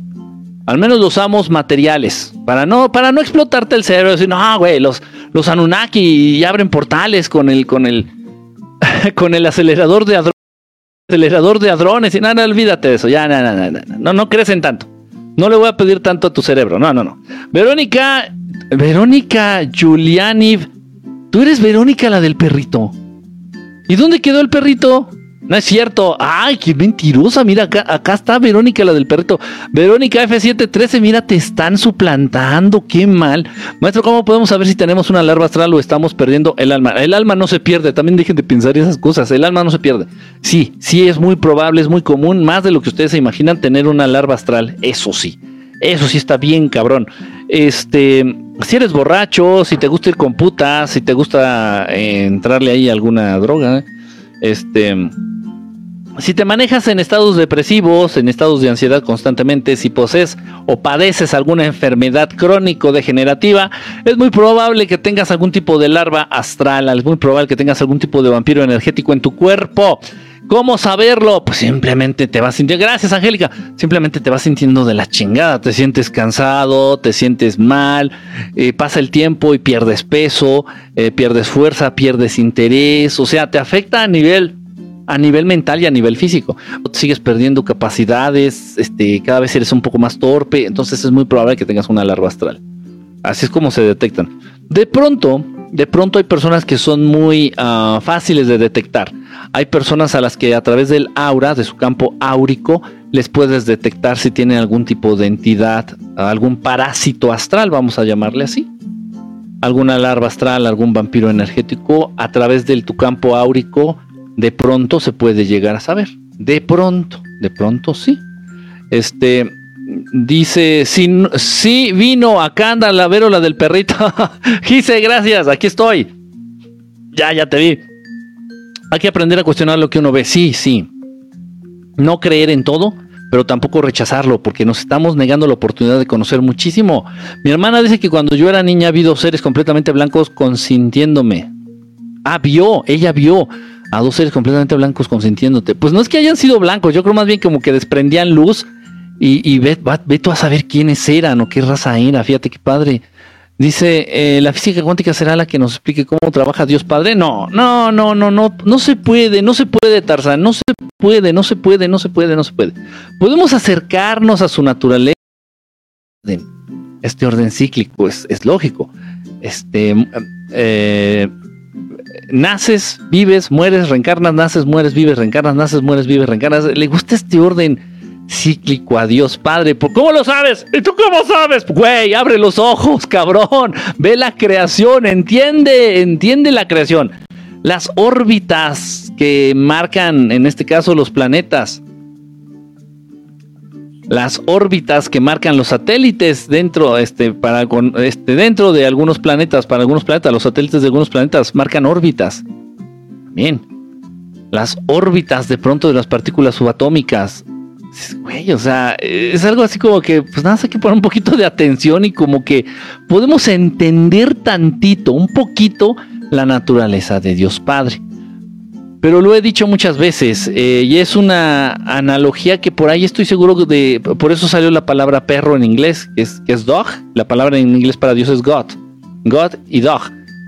Al menos los amos materiales. Para no, para no explotarte el cerebro. Decir, no, güey, los, los Anunnaki abren portales con el, con el, con el acelerador de hadrones. Acelerador de hadrones. Y nada, no, olvídate de eso. Ya, no, no, no, no, no crecen tanto. No le voy a pedir tanto a tu cerebro. No, no, no. Verónica, Verónica Giuliani. Tú eres Verónica la del perrito. ¿Y dónde quedó el perrito? No es cierto. Ay, qué mentirosa. Mira, acá, acá está Verónica, la del perrito. Verónica F713, mira, te están suplantando. Qué mal. Maestro, ¿cómo podemos saber si tenemos una larva astral o estamos perdiendo el alma? El alma no se pierde. También dejen de pensar esas cosas. El alma no se pierde. Sí, sí es muy probable, es muy común, más de lo que ustedes se imaginan, tener una larva astral. Eso sí. Eso sí está bien, cabrón. Este, si eres borracho, si te gusta ir con putas, si te gusta eh, entrarle ahí alguna droga, este si te manejas en estados depresivos, en estados de ansiedad constantemente, si posees o padeces alguna enfermedad crónico-degenerativa, es muy probable que tengas algún tipo de larva astral, es muy probable que tengas algún tipo de vampiro energético en tu cuerpo. ¿Cómo saberlo? Pues simplemente te vas sintiendo, gracias Angélica, simplemente te vas sintiendo de la chingada, te sientes cansado, te sientes mal, eh, pasa el tiempo y pierdes peso, eh, pierdes fuerza, pierdes interés, o sea, te afecta a nivel a nivel mental y a nivel físico. Sigues perdiendo capacidades, este, cada vez eres un poco más torpe, entonces es muy probable que tengas una larva astral. Así es como se detectan. De pronto, de pronto hay personas que son muy ah, fáciles de detectar. Hay personas a las que a través del aura, de su campo áurico, les puedes detectar si tienen algún tipo de entidad, algún parásito astral, vamos a llamarle así. Alguna larva astral, algún vampiro energético, a través de tu campo áurico de pronto se puede llegar a saber. De pronto, de pronto sí. Este dice, sí, sí vino, acá anda la verola del perrito. Gise, gracias, aquí estoy. Ya, ya te vi. Hay que aprender a cuestionar lo que uno ve. Sí, sí. No creer en todo, pero tampoco rechazarlo, porque nos estamos negando la oportunidad de conocer muchísimo. Mi hermana dice que cuando yo era niña vi dos seres completamente blancos consintiéndome. Ah, vio, ella vio a dos seres completamente blancos consintiéndote. Pues no es que hayan sido blancos, yo creo más bien como que desprendían luz y, ve, tú a saber quiénes eran o qué raza era, fíjate qué padre. Dice, eh, ¿la física cuántica será la que nos explique cómo trabaja Dios Padre? No, no, no, no, no, no se puede, no se puede, Tarzán, no se puede, no se puede, no se puede, no se puede. Podemos acercarnos a su naturaleza. Este orden cíclico es, es lógico. Este, eh, naces, vives, mueres, reencarnas, naces, mueres, vives, reencarnas, naces, mueres, vives, reencarnas. Le gusta este orden cíclico a Dios Padre. ¿Cómo lo sabes? ¿Y tú cómo sabes? Güey, abre los ojos, cabrón. Ve la creación, entiende, entiende la creación. Las órbitas que marcan, en este caso, los planetas las órbitas que marcan los satélites dentro, este, para, este, dentro de algunos planetas, para algunos planetas, los satélites de algunos planetas marcan órbitas. Bien. Las órbitas de pronto de las partículas subatómicas o sea, es algo así como que, pues nada, hay que poner un poquito de atención y como que podemos entender tantito, un poquito, la naturaleza de Dios Padre. Pero lo he dicho muchas veces eh, y es una analogía que por ahí estoy seguro de, por eso salió la palabra perro en inglés, que es, que es dog, la palabra en inglés para Dios es God, God y dog,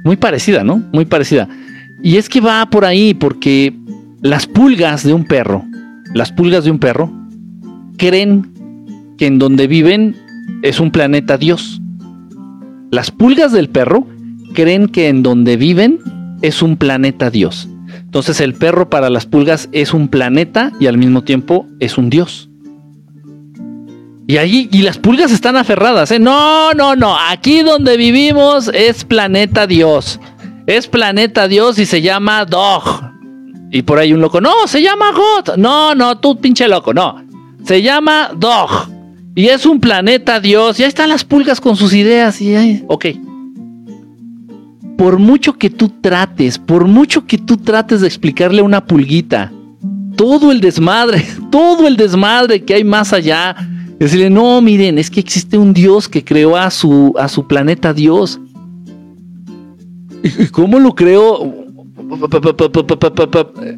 muy parecida, ¿no? Muy parecida. Y es que va por ahí porque las pulgas de un perro, las pulgas de un perro, creen que en donde viven es un planeta Dios. Las pulgas del perro creen que en donde viven es un planeta Dios. Entonces el perro para las pulgas es un planeta y al mismo tiempo es un dios. Y allí, y las pulgas están aferradas, ¿eh? No, no, no, aquí donde vivimos es planeta Dios. Es planeta Dios y se llama Dog. Y por ahí un loco, no, se llama God. No, no, tú pinche loco, no. Se llama Dog. Y es un planeta Dios. Y ahí están las pulgas con sus ideas. Y ahí, ok por mucho que tú trates, por mucho que tú trates de explicarle a una pulguita todo el desmadre, todo el desmadre que hay más allá, decirle, no, miren, es que existe un Dios que creó a su, a su planeta Dios. ¿Y cómo lo creó?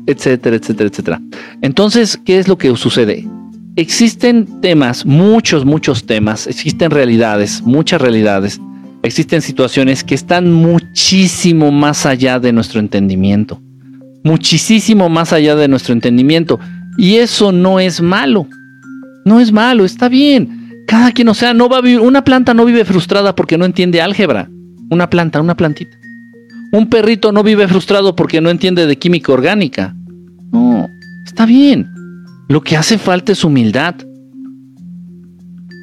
Etcétera, etcétera, etcétera. Entonces, ¿qué es lo que sucede? Existen temas, muchos, muchos temas, existen realidades, muchas realidades existen situaciones que están muchísimo más allá de nuestro entendimiento. Muchísimo más allá de nuestro entendimiento. Y eso no es malo. No es malo, está bien. Cada quien, o sea, no va a vivir, una planta no vive frustrada porque no entiende álgebra. Una planta, una plantita. Un perrito no vive frustrado porque no entiende de química orgánica. No, está bien. Lo que hace falta es humildad.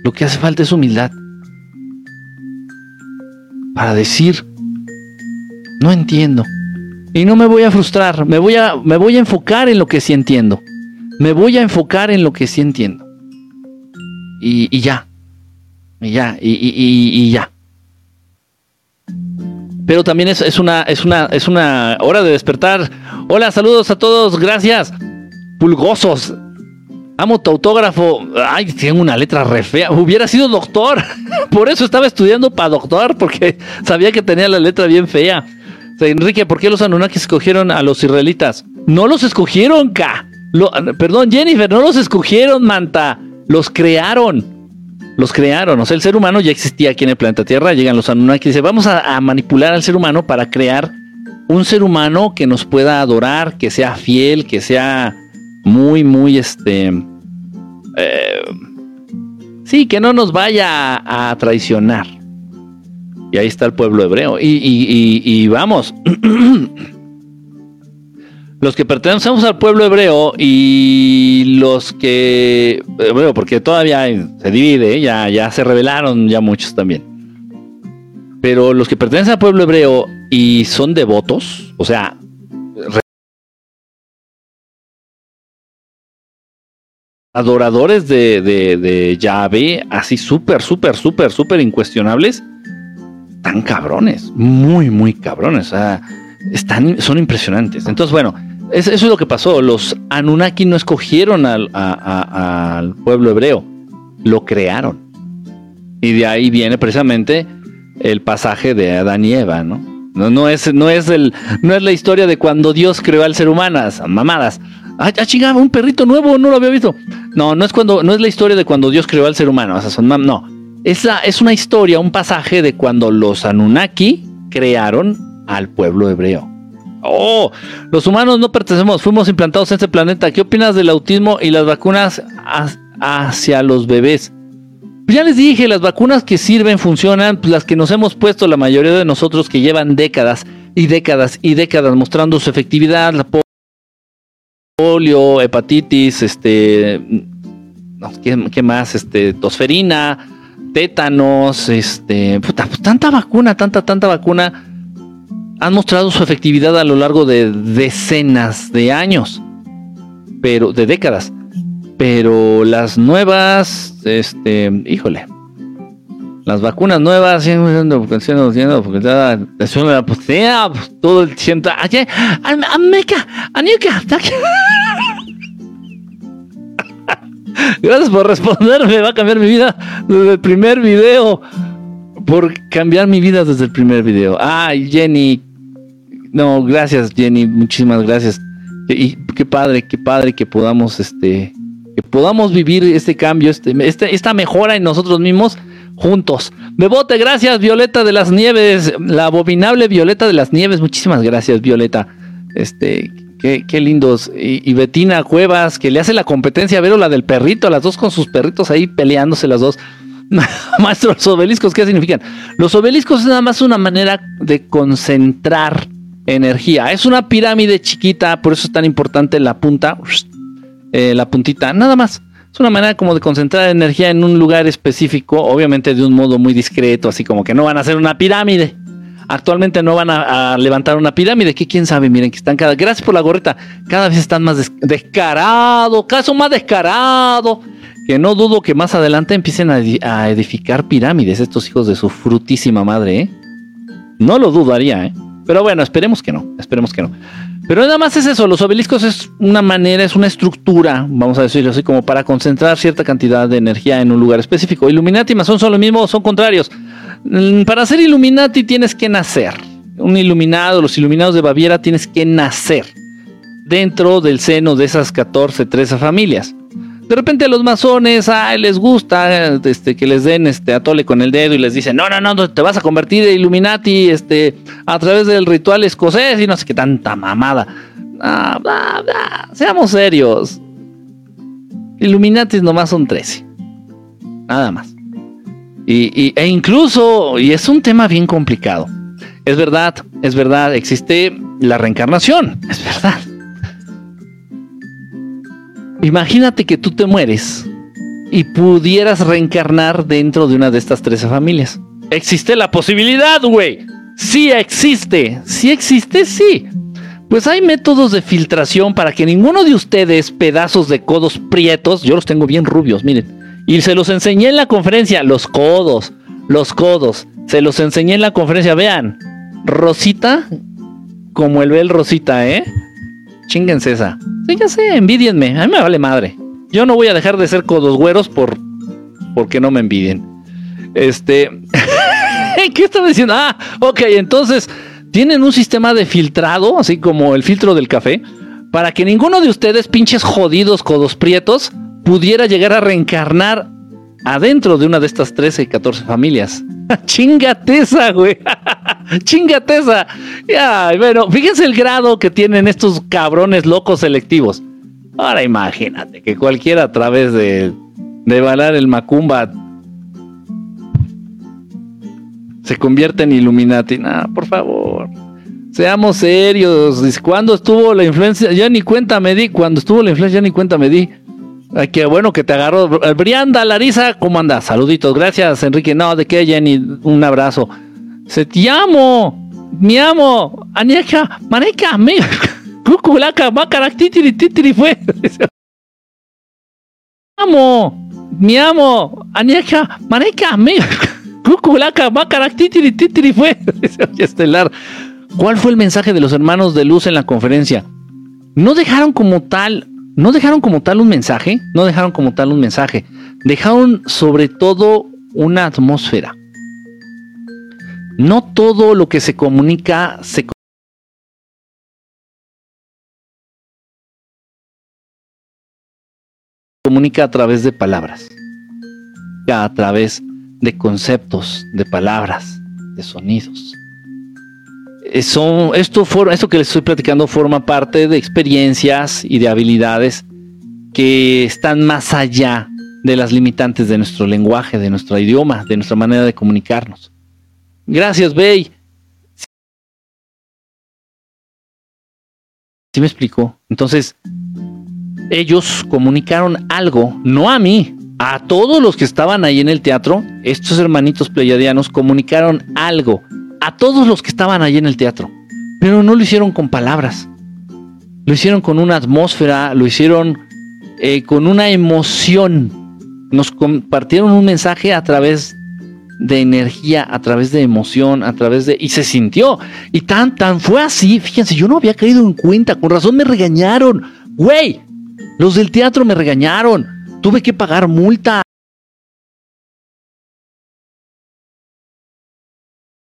Lo que hace falta es humildad para decir, no entiendo. Y no me voy a frustrar, me voy a, me voy a enfocar en lo que sí entiendo. Me voy a enfocar en lo que sí entiendo. Y, ya. Y ya, y, ya. Pero también es, es, una, es, una, es una hora de despertar. Hola, saludos a todos, gracias. Pulgosos, Amo tu autógrafo. Ay, tiene una letra re fea. Hubiera sido doctor. Por eso estaba estudiando para doctor, porque sabía que tenía la letra bien fea. Enrique, ¿por qué los Anunnakis escogieron a los israelitas? No los escogieron, K. perdón, Jennifer, no los escogieron, Manta. Los crearon. Los crearon. O sea, el ser humano ya existía aquí en el planeta Tierra. Llegan los Anunnakis y dicen, vamos a manipular al ser humano para crear un ser humano que nos pueda adorar, que sea fiel, que sea muy, muy, este, eh, sí, que no nos vaya a, traicionar. Y ahí está el pueblo hebreo. Y, vamos, los que pertenecemos al pueblo hebreo y los que, eh, bueno, porque todavía se divide, ya, ya se revelaron ya muchos también. Pero los que pertenecen al pueblo hebreo y son devotos, o sea, adoradores de, de, de Yahvé, así súper, súper, súper, súper incuestionables, tan cabrones, muy, muy cabrones. Están, son impresionantes. Entonces, bueno, eso es lo que pasó. Los Anunnaki no escogieron al, pueblo hebreo, lo crearon. Y de ahí viene precisamente el pasaje de Adán y Eva, ¿no? No, no, es, no, es el, no es la historia de cuando Dios creó al ser humano, mamadas. Ah, chingada, un perrito nuevo, no lo había visto. No, no es cuando, no es la historia de cuando Dios creó al ser humano. O no. Es, es una historia, un pasaje de cuando los Anunnaki crearon al pueblo hebreo. Oh, los humanos no pertenecemos, fuimos implantados en este planeta. ¿Qué opinas del autismo y las vacunas hacia los bebés? Pues ya les dije, las vacunas que sirven, funcionan, pues las que nos hemos puesto la mayoría de nosotros que llevan décadas y décadas y décadas mostrando su efectividad, la polio, hepatitis, este, ¿qué, más? Este, tosferina, tétanos, este, puta, pues tanta vacuna, tanta, tanta vacuna, han mostrado su efectividad a lo largo de decenas de años, pero, de décadas. Pero las nuevas, este, híjole, las vacunas nuevas, todo el tiempo. Gracias por responderme. Va a cambiar mi vida desde el primer video. Por cambiar mi vida desde el primer video. Ay, Jenny. No, gracias, Jenny. Muchísimas gracias. Y qué padre, qué padre que podamos, este, que podamos vivir este cambio, este, este, esta mejora en nosotros mismos juntos. Bebote, gracias, Violeta de las Nieves, la abominable Violeta de las Nieves. Muchísimas gracias, Violeta. Este, Qué, lindos. Y, Betina Cuevas, que le hace la competencia a Vero, la del perrito, las dos con sus perritos ahí peleándose las dos. Maestro, los obeliscos, ¿qué significan? Los obeliscos es nada más una manera de concentrar energía. Es una pirámide chiquita, por eso es tan importante la punta, eh, la puntita, nada más. Es una manera como de concentrar energía en un lugar específico, obviamente de un modo muy discreto, así como que no van a hacer una pirámide. Actualmente no van a, levantar una pirámide, que quién sabe, miren que están cada... Gracias por la gorrita, cada vez están más descarados, caso más descarado, que no dudo que más adelante empiecen a, edificar pirámides estos hijos de su frutísima madre, ¿eh? No lo dudaría, ¿eh? Pero bueno, esperemos que no, esperemos que no. Pero nada más es eso, los obeliscos es una manera, es una estructura, vamos a decirlo así, como para concentrar cierta cantidad de energía en un lugar específico. Illuminati y Masón son lo mismo, son contrarios. Mm, para ser Illuminati tienes que nacer. Un iluminado, los iluminados de Baviera tienes que nacer dentro del seno de esas 14, 13 familias. De repente a los masones les gusta este, que les den este atole con el dedo y les dicen, no, no, no, te vas a convertir en Illuminati este, a través del ritual escocés y no sé qué tanta mamada. Seamos serios. Illuminatis nomás son 13. Nada más. Y, e incluso, y es un tema bien complicado. Es verdad, es verdad, existe la reencarnación, es verdad. Imagínate que tú te mueres y pudieras reencarnar dentro de una de estas 13 familias. Existe la posibilidad, güey. Sí existe, sí existe, sí. Pues hay métodos de filtración para que ninguno de ustedes, pedazos de codos prietos, yo los tengo bien rubios, miren, y se los enseñé en la conferencia, los codos, los codos. Se los enseñé en la conferencia, vean. Rosita, como el Bel Rosita, ¿eh? Chinguense esa. Sí, ya sé, envidienme. A mí me vale madre. Yo no voy a dejar de ser codos güeros por porque no me envidien. Este. ¿Qué estaba diciendo? Ah, ok, entonces tienen un sistema de filtrado, así como el filtro del café, para que ninguno de ustedes, pinches jodidos codos prietos, pudiera llegar a reencarnar adentro de una de estas 13 y 14 familias. Chingateza, güey. Chingateza. Ya, bueno, fíjense el grado que tienen estos cabrones locos selectivos. Ahora imagínate que cualquiera a través de, de balar el Macumba se convierte en Illuminati. Por favor. Seamos serios. ¿Cuándo estuvo la influencia? Ya ni cuenta me di. Cuando estuvo la influencia, ya ni cuenta me di. Ay, qué bueno que te agarró. Brianda, Larisa, ¿cómo andas? Saluditos, gracias, Enrique. No, de qué, Jenny, un abrazo. Se te amo, mi amo, Anieja, Maneca, me, Cuculaca, titiri, titiri fue. amo, mi amo, Anieja, Maneca, me, Cuculaca, titiri, titiri fue. Estelar. ¿Cuál fue el mensaje de los hermanos de luz en la conferencia? No dejaron como tal no dejaron como tal un mensaje, no dejaron como tal un mensaje, dejaron sobre todo una atmósfera. No todo lo que se comunica se comunica a través de palabras, a través de conceptos, de palabras, de sonidos. Eso, esto, esto que les estoy platicando forma parte de experiencias y de habilidades que están más allá de las limitantes de nuestro lenguaje, de nuestro idioma, de nuestra manera de comunicarnos. Gracias, Bey. ¿Sí me explico? Entonces, ellos comunicaron algo, no a mí, a todos los que estaban ahí en el teatro, estos hermanitos pleyadianos comunicaron algo a todos los que estaban allí en el teatro, pero no lo hicieron con palabras, lo hicieron con una atmósfera, lo hicieron eh, con una emoción, nos compartieron un mensaje a través de energía, a través de emoción, a través de... Y se sintió. Y tan, tan fue así, fíjense, yo no había caído en cuenta, con razón me regañaron. Güey, los del teatro me regañaron. tuve que pagar multa.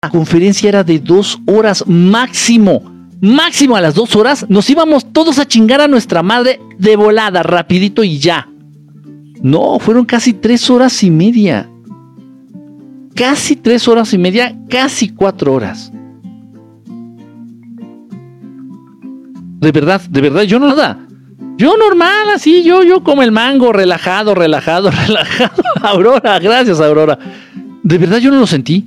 La conferencia era de dos horas máximo. Máximo a las dos horas nos íbamos todos a chingar a nuestra madre de volada, rapidito y ya. No, fueron casi tres horas y media. Casi tres horas y media, casi cuatro horas. De verdad, de verdad, yo no nada. Yo normal, así, yo, yo como el mango, relajado, relajado, relajado. Aurora, gracias, Aurora. De verdad yo no lo sentí.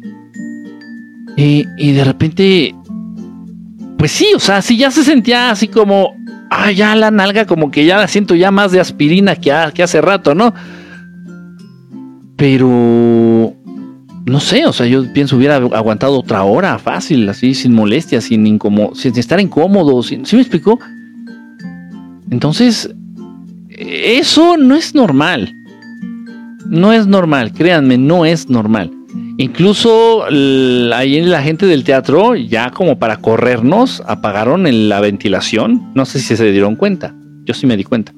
Y, de repente, pues sí, o sea, sí ya se sentía así como, ah, ya la nalga, como que ya la siento ya más de aspirina que, hace rato, ¿no? Pero, no sé, o sea, yo pienso hubiera aguantado otra hora fácil, así, sin molestia, sin, incómodo, sin estar incómodo, ¿sí me explicó? Entonces, eso no es normal. No es normal, créanme, no es normal. Incluso ahí la gente del teatro, ya como para corrernos, apagaron la ventilación. No sé si se dieron cuenta. Yo sí me di cuenta.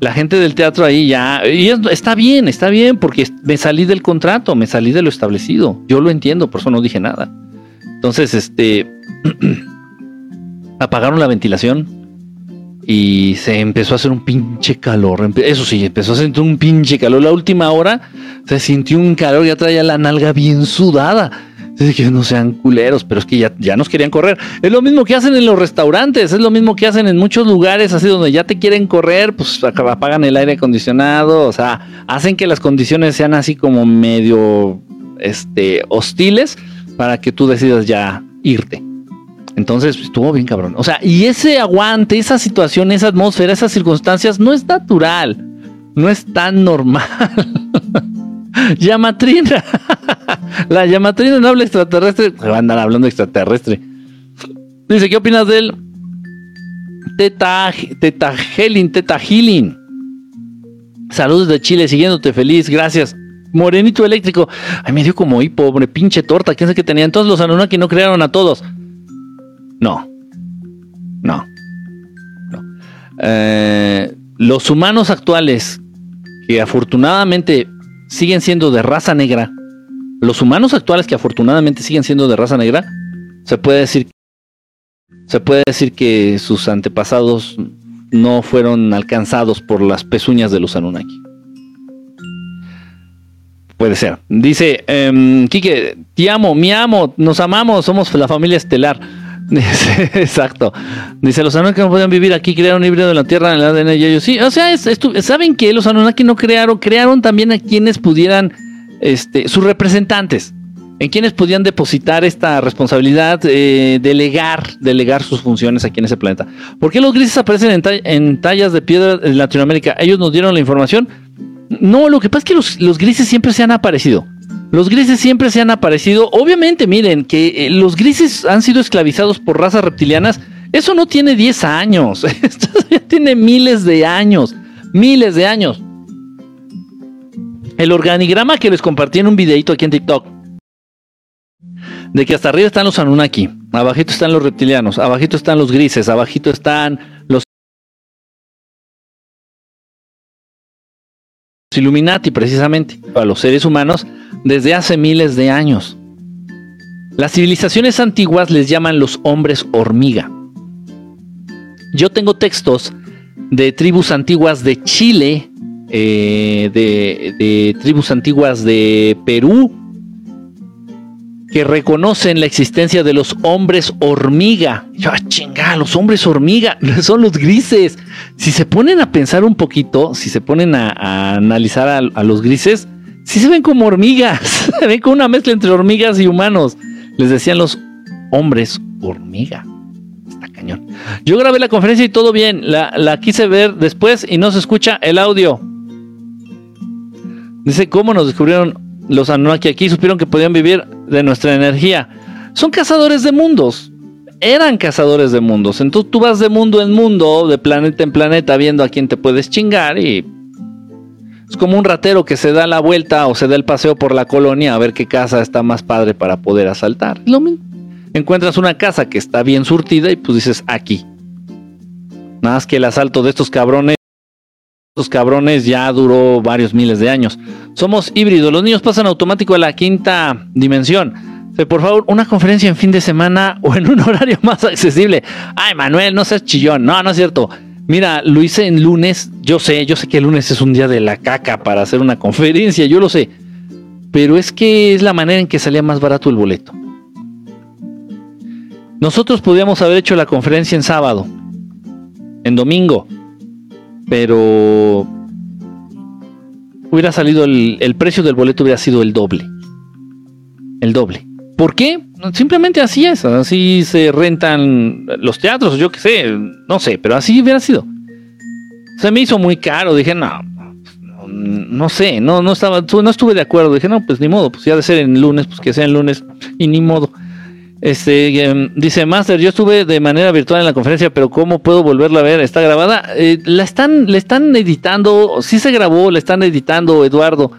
La gente del teatro ahí ya, y está bien, está bien, porque me salí del contrato, me salí de lo establecido. Yo lo entiendo, por eso no dije nada. Entonces, este, apagaron la ventilación y se empezó a hacer un pinche calor. Eso sí, empezó a sentir un pinche calor. La última hora se sintió un calor, ya traía la nalga bien sudada. Es que no sean culeros, pero es que ya, ya nos querían correr. Es lo mismo que hacen en los restaurantes, es lo mismo que hacen en muchos lugares así donde ya te quieren correr, pues apagan el aire acondicionado, o sea, hacen que las condiciones sean así como medio este, hostiles para que tú decidas ya irte. Entonces estuvo bien cabrón. O sea, y ese aguante, esa situación, esa atmósfera, esas circunstancias no es natural. No es tan normal. Llamatrina. La llamatrina no habla extraterrestre. Se va a andar hablando extraterrestre. Dice, ¿qué opinas de él? Teta, teta Helin, Teta Healing. Saludos de Chile, siguiéndote feliz, gracias. Morenito eléctrico. Ay, me dio como hipo, pobre pinche torta. ¿Quién sabe qué tenía? Entonces los Anunnaki no crearon a todos. No. No. Eh, los humanos actuales, que afortunadamente siguen siendo de raza negra, los humanos actuales que afortunadamente siguen siendo de raza negra, se puede decir, se puede decir que sus antepasados no fueron alcanzados por las pezuñas de los Anunnaki. Puede ser. Dice, eh, Quique, te amo, mi amo, nos amamos, somos la familia estelar. exacto. Dice, los Anunnaki no podían vivir aquí, crearon un híbrido de la Tierra en el ADN y ellos sí. O sea, ¿saben que Los Anunnaki no crearon, crearon también a quienes pudieran, este, sus representantes, en quienes podían depositar esta responsabilidad, eh, delegar, delegar sus funciones aquí en ese planeta. ¿Por qué los grises aparecen en, tallas de piedra en Latinoamérica? ¿Ellos nos dieron la información? No, lo que pasa es que los grises siempre se han aparecido. Los grises siempre se han aparecido. Obviamente, miren, que eh, los grises han sido esclavizados por razas reptilianas. Eso no tiene 10 años. Esto ya tiene miles de años. Miles de años. El organigrama que les compartí en un videito aquí en TikTok. De que hasta arriba están los Anunnaki, abajito están los reptilianos, abajito están los grises, abajito están los Illuminati precisamente, para los seres humanos desde hace miles de años. Las civilizaciones antiguas les llaman los hombres hormiga. Yo tengo textos de tribus antiguas de Chile, eh, de, tribus antiguas de Perú, que reconocen la existencia de los hombres hormiga. Yo, ah, chinga, los hombres hormiga son los grises. Si se ponen a pensar un poquito, si se ponen a, analizar a, los grises, sí se ven como hormigas, se ven como una mezcla entre hormigas y humanos. Les decían los hombres hormiga. Está cañón. Yo grabé la conferencia y todo bien. La, quise ver después y no se escucha el audio. Dice, ¿cómo nos descubrieron los Anunnaki aquí? Supieron que podían vivir de nuestra energía. Son cazadores de mundos. Eran cazadores de mundos. Entonces tú vas de mundo en mundo, de planeta en planeta, viendo a quién te puedes chingar y es como un ratero que se da la vuelta o se da el paseo por la colonia a ver qué casa está más padre para poder asaltar. lo mismo. Encuentras una casa que está bien surtida y pues dices aquí. Nada más que el asalto de estos cabrones cabrones ya duró varios miles de años. Somos híbridos, los niños pasan automático a la quinta dimensión. Por favor, una conferencia en fin de semana o en un horario más accesible. Ay, Manuel, no seas chillón. No, no es cierto. Mira, lo hice en lunes. Yo sé, yo sé que el lunes es un día de la caca para hacer una conferencia, yo lo sé. Pero es que es la manera en que salía más barato el boleto. Nosotros podíamos haber hecho la conferencia en sábado, en domingo, pero hubiera salido el, el precio del boleto hubiera sido el doble. El doble. ¿Por qué? Simplemente así es, así se rentan los teatros, yo qué sé, no sé, pero así hubiera sido. Se me hizo muy caro, dije, no, no, sé, no, no estaba, no estuve de acuerdo, dije, no, pues ni modo, pues ya de ser en lunes, pues que sea en lunes, y ni modo. Este, em, dice Master, yo estuve de manera virtual en la conferencia, pero ¿cómo puedo volverla a ver? ¿Está grabada? Eh, la están, le están editando, sí se grabó, la están editando, Eduardo.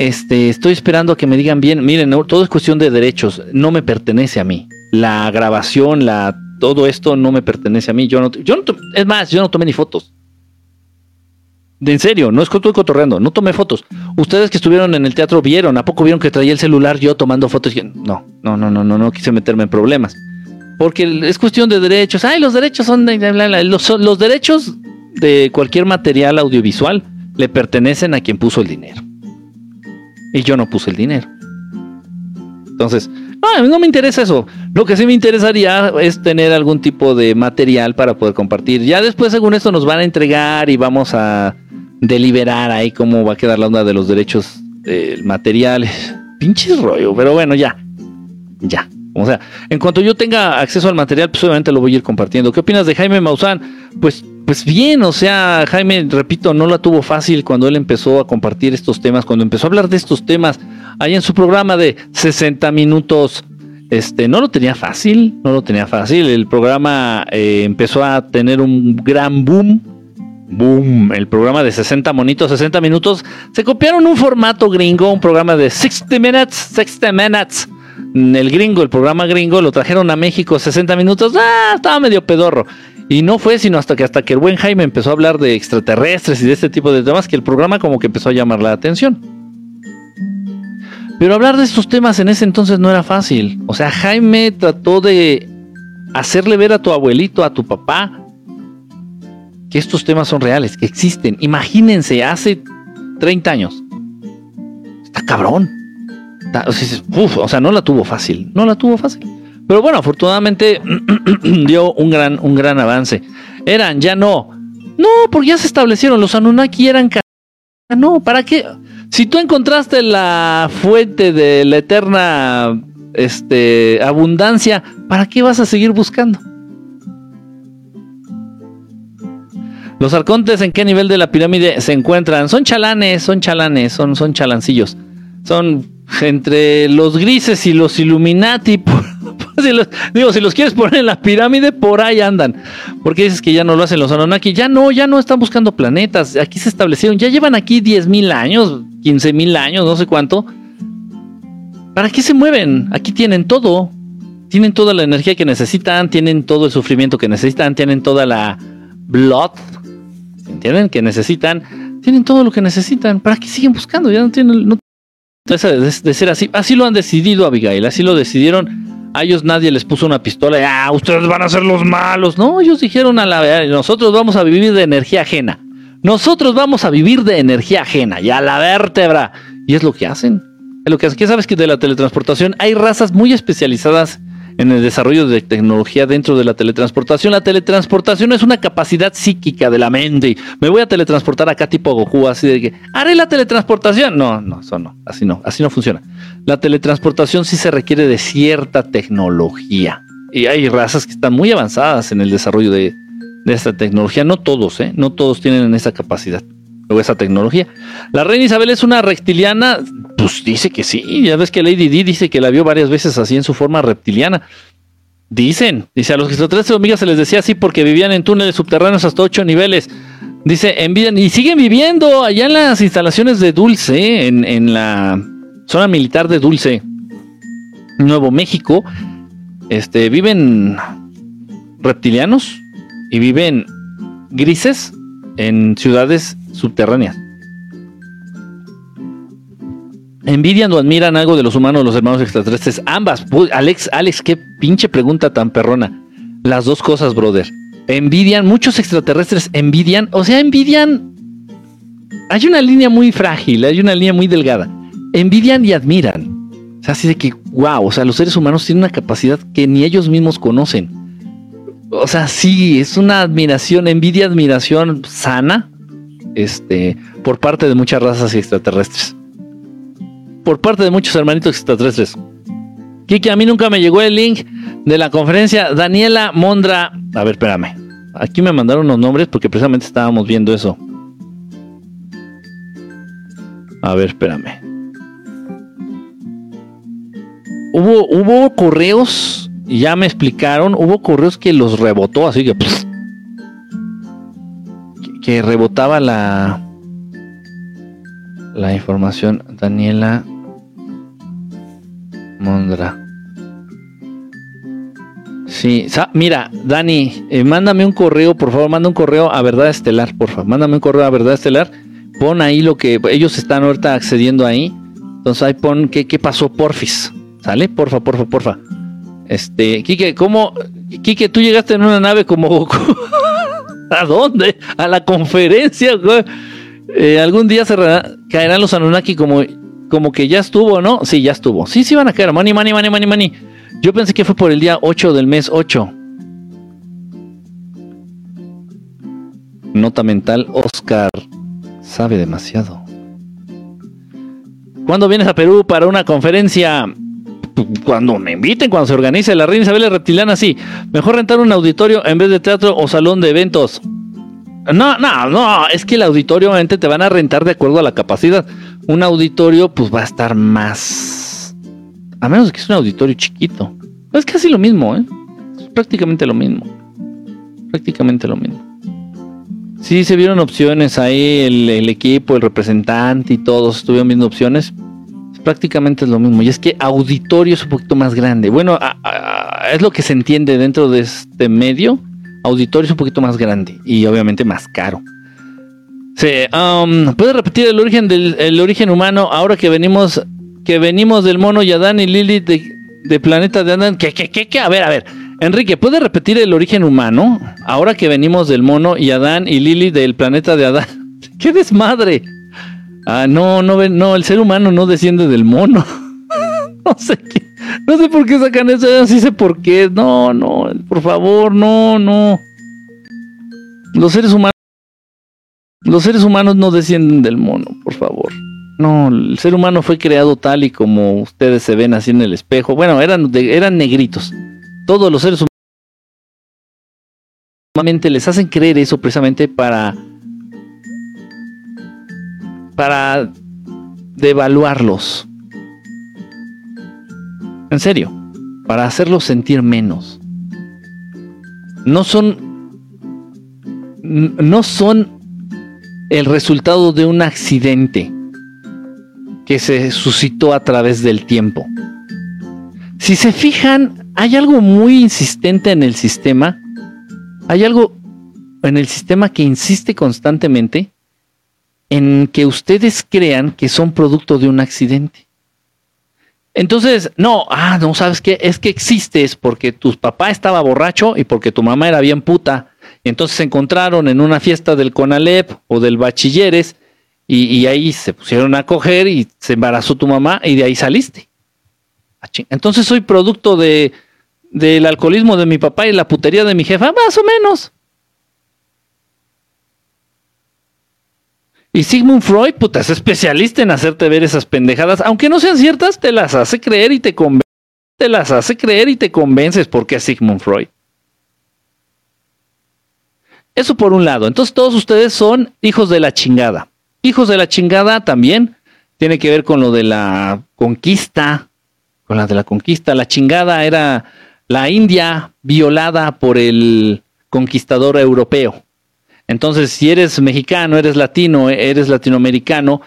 Este, estoy esperando a que me digan bien, miren, todo es cuestión de derechos, no me pertenece a mí. La grabación, la todo esto no me pertenece a mí. Yo no, yo no, es más, yo no tomé ni fotos. De en serio, no estoy cotorreando, no tomé fotos. Ustedes que estuvieron en el teatro vieron, ¿a poco vieron que traía el celular yo tomando fotos? No, no, no, no, no, no quise meterme en problemas. Porque es cuestión de derechos. Ay, los derechos son de, los, derechos de cualquier material audiovisual le pertenecen a quien puso el dinero y yo no puse el dinero. Entonces, no, me interesa eso. Lo que sí me interesaría es tener algún tipo de material para poder compartir. Ya después, según esto, nos van a entregar y vamos a deliberar ahí cómo va a quedar la onda de los derechos del material. Pinches rollo, pero bueno, ya. Ya. O sea, en cuanto yo tenga acceso al material, pues obviamente lo voy a ir compartiendo. ¿Qué opinas de Jaime Maussan? Pues pues bien, o sea, Jaime, repito, no la tuvo fácil cuando él empezó a compartir estos temas, cuando empezó a hablar de estos temas, ahí en su programa de 60 minutos, este, no lo tenía fácil, no lo tenía fácil, el programa eh, empezó a tener un gran boom, boom, el programa de 60 monitos, 60 minutos, se copiaron un formato gringo, un programa de 60 minutes, 60 minutes, el gringo, el programa gringo, lo trajeron a México 60 minutos, ah, estaba medio pedorro. Y no fue sino hasta que hasta que el buen Jaime empezó a hablar de extraterrestres y de este tipo de temas que el programa como que empezó a llamar la atención. Pero hablar de estos temas en ese entonces no era fácil. O sea, Jaime trató de hacerle ver a tu abuelito, a tu papá, que estos temas son reales, que existen. Imagínense, hace 30 años. Está cabrón. o sea, no la tuvo fácil. No la tuvo fácil. Pero bueno, afortunadamente dio un gran, un gran avance. Eran, ya no. No, porque ya se establecieron. Los Anunnaki eran. No, ¿para qué? Si tú encontraste la fuente de la eterna este, abundancia, ¿para qué vas a seguir buscando? Los arcontes en qué nivel de la pirámide se encuentran? Son chalanes, son chalanes, son, son chalancillos. Son entre los grises y los Illuminati. digo, si los quieres poner en la pirámide, por ahí andan. Porque dices que ya no lo hacen los Anunnaki. Ya no, ya no están buscando planetas. Aquí se establecieron. Ya llevan aquí 10 mil años, 15 mil años, no sé cuánto. ¿Para qué se mueven? Aquí tienen todo. Tienen toda la energía que necesitan, tienen todo el sufrimiento que necesitan, tienen toda la blood, ¿entienden? Que necesitan, tienen todo lo que necesitan. ¿Para qué siguen buscando? Ya no tienen, de, ser así. Así lo han decidido, Abigail. Así lo decidieron. A ellos nadie les puso una pistola. ah, ustedes van a ser los malos. No, ellos dijeron a la nosotros vamos a vivir de energía ajena. Nosotros vamos a vivir de energía ajena y a la vértebra. Y es lo que hacen. Es lo que hacen. ¿Qué sabes que de la teletransportación hay razas muy especializadas en el desarrollo de tecnología dentro de la teletransportación. La teletransportación es una capacidad psíquica de la mente. Me voy a teletransportar acá tipo Goku, así de que haré la teletransportación. No, no, eso no, así no, así no funciona. La teletransportación sí se requiere de cierta tecnología. Y hay razas que están muy avanzadas en el desarrollo de, de esta tecnología. No todos, ¿eh? No todos tienen esa capacidad o esa tecnología. La reina Isabel es una reptiliana, pues dice que sí, ya ves que Lady Di dice que la vio varias veces así en su forma reptiliana. Dicen, dice a los extraterrestres hormigas se les decía así porque vivían en túneles subterráneos hasta ocho niveles. Dice, envidian y siguen viviendo allá en las instalaciones de Dulce, en, en la zona militar de Dulce, Nuevo México. Este, viven reptilianos y viven grises en ciudades subterráneas. ¿Envidian o admiran algo de los humanos los hermanos extraterrestres? Ambas. Alex, Alex, qué pinche pregunta tan perrona. Las dos cosas, brother. Envidian, muchos extraterrestres envidian, o sea, envidian. Hay una línea muy frágil, hay una línea muy delgada. Envidian y admiran. O sea, así de que, wow, o sea, los seres humanos tienen una capacidad que ni ellos mismos conocen. O sea, sí, es una admiración, envidia, admiración sana, este, por parte de muchas razas extraterrestres por parte de muchos hermanitos extraterrestres. Kiki, a mí nunca me llegó el link de la conferencia. Daniela Mondra. A ver, espérame. Aquí me mandaron los nombres porque precisamente estábamos viendo eso. A ver, espérame. Hubo, hubo correos, ya me explicaron, hubo correos que los rebotó, así que... que rebotaba la... La información. Daniela Mondra. Sí, mira, Dani, eh, mándame un correo, por favor, manda un correo a Verdad Estelar, por favor, mándame un correo a Verdad Estelar, pon ahí lo que ellos están ahorita accediendo ahí, entonces ahí pon qué, qué pasó, porfis, ¿sale? Porfa, porfa, porfa. Este, Kike, ¿cómo, Kike, tú llegaste en una nave como, ¿a dónde? A la conferencia, eh, algún día caerán los Anunnaki como como que ya estuvo, ¿no? Sí, ya estuvo. Sí, sí van a caer. Money, money, money, money, money. Yo pensé que fue por el día 8 del mes 8. Nota mental, Oscar sabe demasiado. ¿Cuándo vienes a Perú para una conferencia? Cuando me inviten, cuando se organice la Reina Isabel Reptiliana, sí. Mejor rentar un auditorio en vez de teatro o salón de eventos. No, no, no, es que el auditorio obviamente te van a rentar de acuerdo a la capacidad un auditorio pues va a estar más... A menos que es un auditorio chiquito. Es casi lo mismo, ¿eh? Es prácticamente lo mismo. Prácticamente lo mismo. Sí, se vieron opciones ahí, el, equipo, el representante y todos estuvieron viendo opciones. Prácticamente es lo mismo. Y es que auditorio es un poquito más grande. Bueno, es lo que se entiende dentro de este medio. Auditorio es un poquito más grande y obviamente más caro. Sí, um, ¿puede repetir el origen del origen humano ahora que venimos que venimos del mono y Adán y Lili de, planeta de Adán? ¿Qué, qué, qué, qué? A ver, a ver. Enrique, ¿puede repetir el origen humano ahora que venimos del mono y Adán y Lili del planeta de Adán? ¡Qué desmadre! Ah, no, no, no, el ser humano no desciende del mono. no sé qué, no sé por qué sacan eso, sí sé por qué. No, no, por favor, no, no. Los seres humanos los seres humanos no descienden del mono, por favor. No, el ser humano fue creado tal y como ustedes se ven así en el espejo. Bueno, eran, eran negritos. Todos los seres humanos les hacen creer eso precisamente para para devaluarlos. En serio, para hacerlos sentir menos. No son no son el resultado de un accidente que se suscitó a través del tiempo. Si se fijan, hay algo muy insistente en el sistema. Hay algo en el sistema que insiste constantemente en que ustedes crean que son producto de un accidente. Entonces, no, ah, no sabes qué, es que existes porque tu papá estaba borracho y porque tu mamá era bien puta entonces se encontraron en una fiesta del CONALEP o del Bachilleres y, ahí se pusieron a coger y se embarazó tu mamá y de ahí saliste. Ah, entonces soy producto de, del alcoholismo de mi papá y la putería de mi jefa, más o menos. Y Sigmund Freud, puta, es especialista en hacerte ver esas pendejadas, aunque no sean ciertas, te las hace creer y te convence. Te las hace creer y te convences porque es Sigmund Freud. Eso por un lado. Entonces todos ustedes son hijos de la chingada. Hijos de la chingada también tiene que ver con lo de la conquista, con la de la conquista. La chingada era la India violada por el conquistador europeo. Entonces, si eres mexicano, eres latino, eres latinoamericano,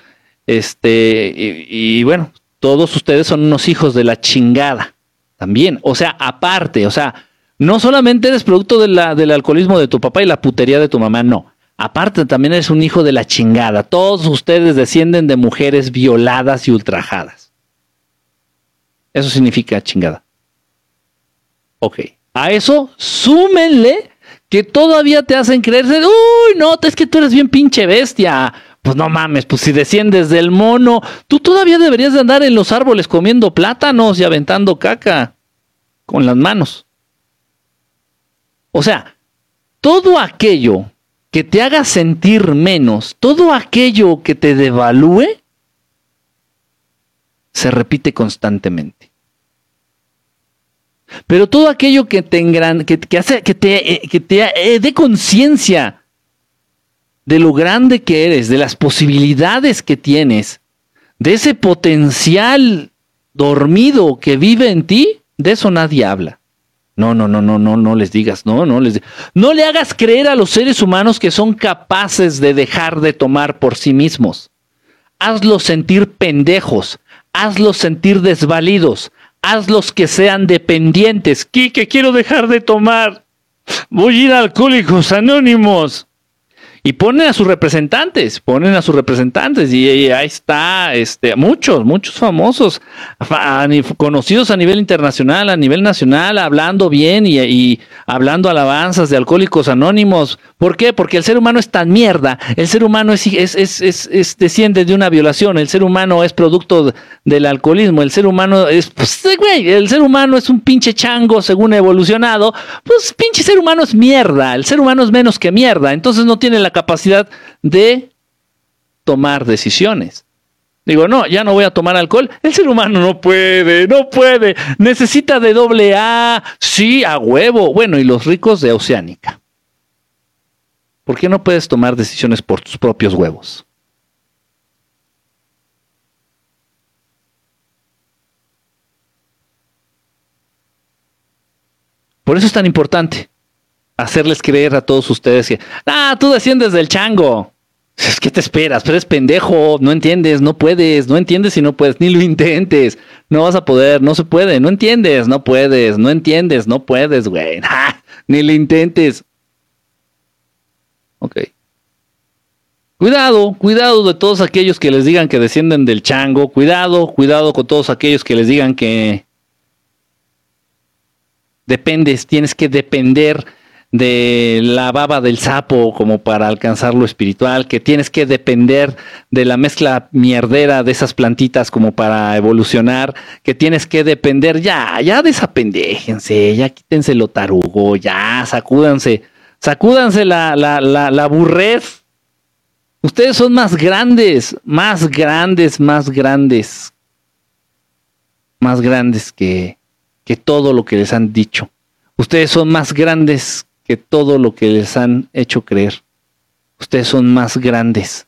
este, y, bueno, todos ustedes son unos hijos de la chingada también. O sea, aparte, o sea, no solamente eres producto del alcoholismo de tu papá y la putería de tu mamá, no. Aparte, también eres un hijo de la chingada. Todos ustedes descienden de mujeres violadas y ultrajadas. Eso significa chingada. Ok. A eso súmenle que todavía te hacen creerse, uy, no, es que tú eres bien pinche bestia. Pues no mames, pues si desciendes del mono, tú todavía deberías de andar en los árboles comiendo plátanos y aventando caca con las manos. O sea, todo aquello que te haga sentir menos, todo aquello que te devalúe, se repite constantemente. Pero todo aquello que te, que, hace, que te, eh, que te eh, dé conciencia de lo grande que eres, de las posibilidades que tienes, de ese potencial dormido que vive en ti, de eso nadie habla. No, no, no, no, no, no les digas, no, no les No le hagas creer a los seres humanos que son capaces de dejar de tomar por sí mismos. Hazlos sentir pendejos, hazlos sentir desvalidos, hazlos que sean dependientes. que quiero dejar de tomar. Voy a ir a Alcohólicos Anónimos y ponen a sus representantes, ponen a sus representantes y, ahí está, este, muchos, muchos famosos, conocidos a nivel internacional, a nivel nacional, hablando bien y, hablando alabanzas de alcohólicos anónimos. ¿Por qué? Porque el ser humano es tan mierda, el ser humano es, es, es, es desciende de una violación, el ser humano es producto del alcoholismo, el ser humano es, pues, güey, el ser humano es un pinche chango según evolucionado, pues pinche ser humano es mierda, el ser humano es menos que mierda, entonces no tiene la capacidad de tomar decisiones. Digo, no, ya no voy a tomar alcohol. El ser humano no puede, no puede. Necesita de doble A. Sí, a huevo. Bueno, y los ricos de Oceánica. ¿Por qué no puedes tomar decisiones por tus propios huevos? Por eso es tan importante hacerles creer a todos ustedes que, ah, tú desciendes del chango. Es que te esperas, pero eres pendejo, no entiendes, no puedes, no entiendes y no puedes, ni lo intentes, no vas a poder, no se puede, no entiendes, no puedes, no entiendes, no puedes, güey, ni lo intentes. Ok. Cuidado, cuidado de todos aquellos que les digan que descienden del chango, cuidado, cuidado con todos aquellos que les digan que dependes, tienes que depender de la baba del sapo como para alcanzar lo espiritual, que tienes que depender de la mezcla mierdera de esas plantitas como para evolucionar, que tienes que depender, ya, ya desapendéjense, ya quítense lo tarugo, ya, sacúdanse, sacúdanse la, la, la, la burrez. Ustedes son más grandes, más grandes, más grandes, más grandes que, que todo lo que les han dicho. Ustedes son más grandes que todo lo que les han hecho creer. Ustedes son más grandes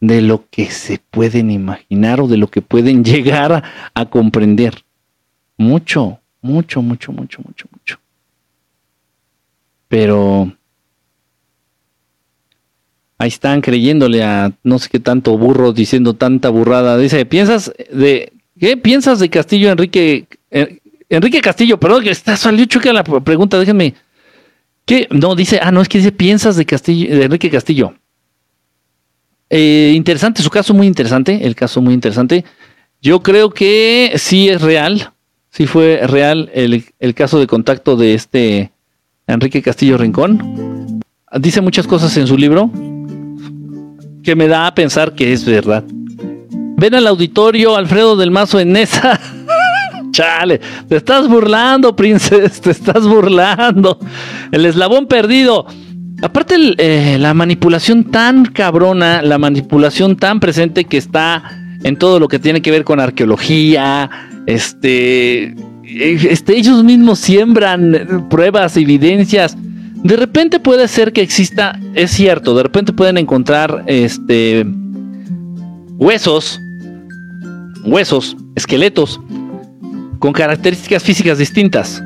de lo que se pueden imaginar o de lo que pueden llegar a, comprender. Mucho, mucho, mucho, mucho, mucho, mucho. Pero ahí están creyéndole a no sé qué tanto burro diciendo tanta burrada. Dice, ¿piensas de qué piensas de Castillo Enrique eh, Enrique Castillo? Perdón, que está salió que la pregunta, déjenme ¿Qué? No, dice, ah, no, es que dice, piensas de, Castillo, de Enrique Castillo. Eh, interesante, su caso muy interesante, el caso muy interesante. Yo creo que sí es real, sí fue real el, el caso de contacto de este Enrique Castillo Rincón. Dice muchas cosas en su libro que me da a pensar que es verdad. Ven al auditorio Alfredo del Mazo en esa. Chale, te estás burlando, princesa, te estás burlando. El eslabón perdido. Aparte, eh, la manipulación tan cabrona, la manipulación tan presente que está en todo lo que tiene que ver con arqueología, este, este ellos mismos siembran pruebas, evidencias. De repente puede ser que exista, es cierto, de repente pueden encontrar este huesos, huesos, esqueletos con características físicas distintas.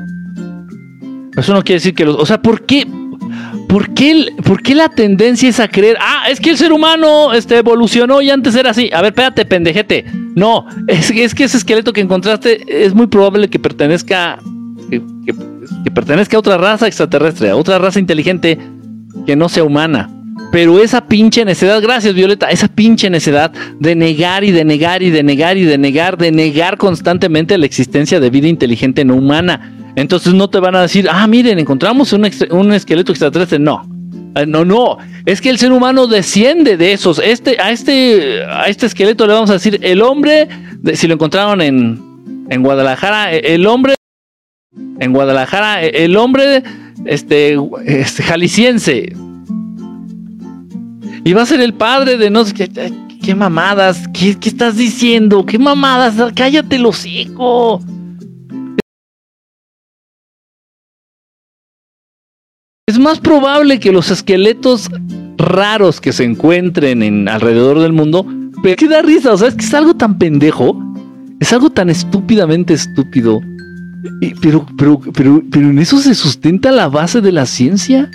Eso no quiere decir que los... O sea, ¿por qué? ¿Por qué, ¿Por qué la tendencia es a creer, ah, es que el ser humano este, evolucionó y antes era así? A ver, espérate, pendejete. No, es, es que ese esqueleto que encontraste es muy probable que pertenezca, que pertenezca a otra raza extraterrestre, a otra raza inteligente que no sea humana. Pero esa pinche necedad, gracias Violeta, esa pinche necedad de negar y de negar y de negar y de negar, de negar constantemente la existencia de vida inteligente no humana. Entonces no te van a decir, ah, miren, encontramos un, esqueleto extraterrestre. No, ah, no, no. Es que el ser humano desciende de esos. Este, a, este, a este esqueleto le vamos a decir, el hombre, si lo encontraron en, en Guadalajara, e, el hombre, en Guadalajara, e, el hombre, este, este jalisciense y va a ser el padre de no sé qué. ¿Qué mamadas? ¿Qué, estás diciendo? ¿Qué mamadas? Cállate el hocico. Es más probable que los esqueletos raros que se encuentren en alrededor del mundo, pero que da risa, o sea, es que es algo tan pendejo, es algo tan estúpidamente estúpido. pero, pero, pero, pero en eso se sustenta la base de la ciencia.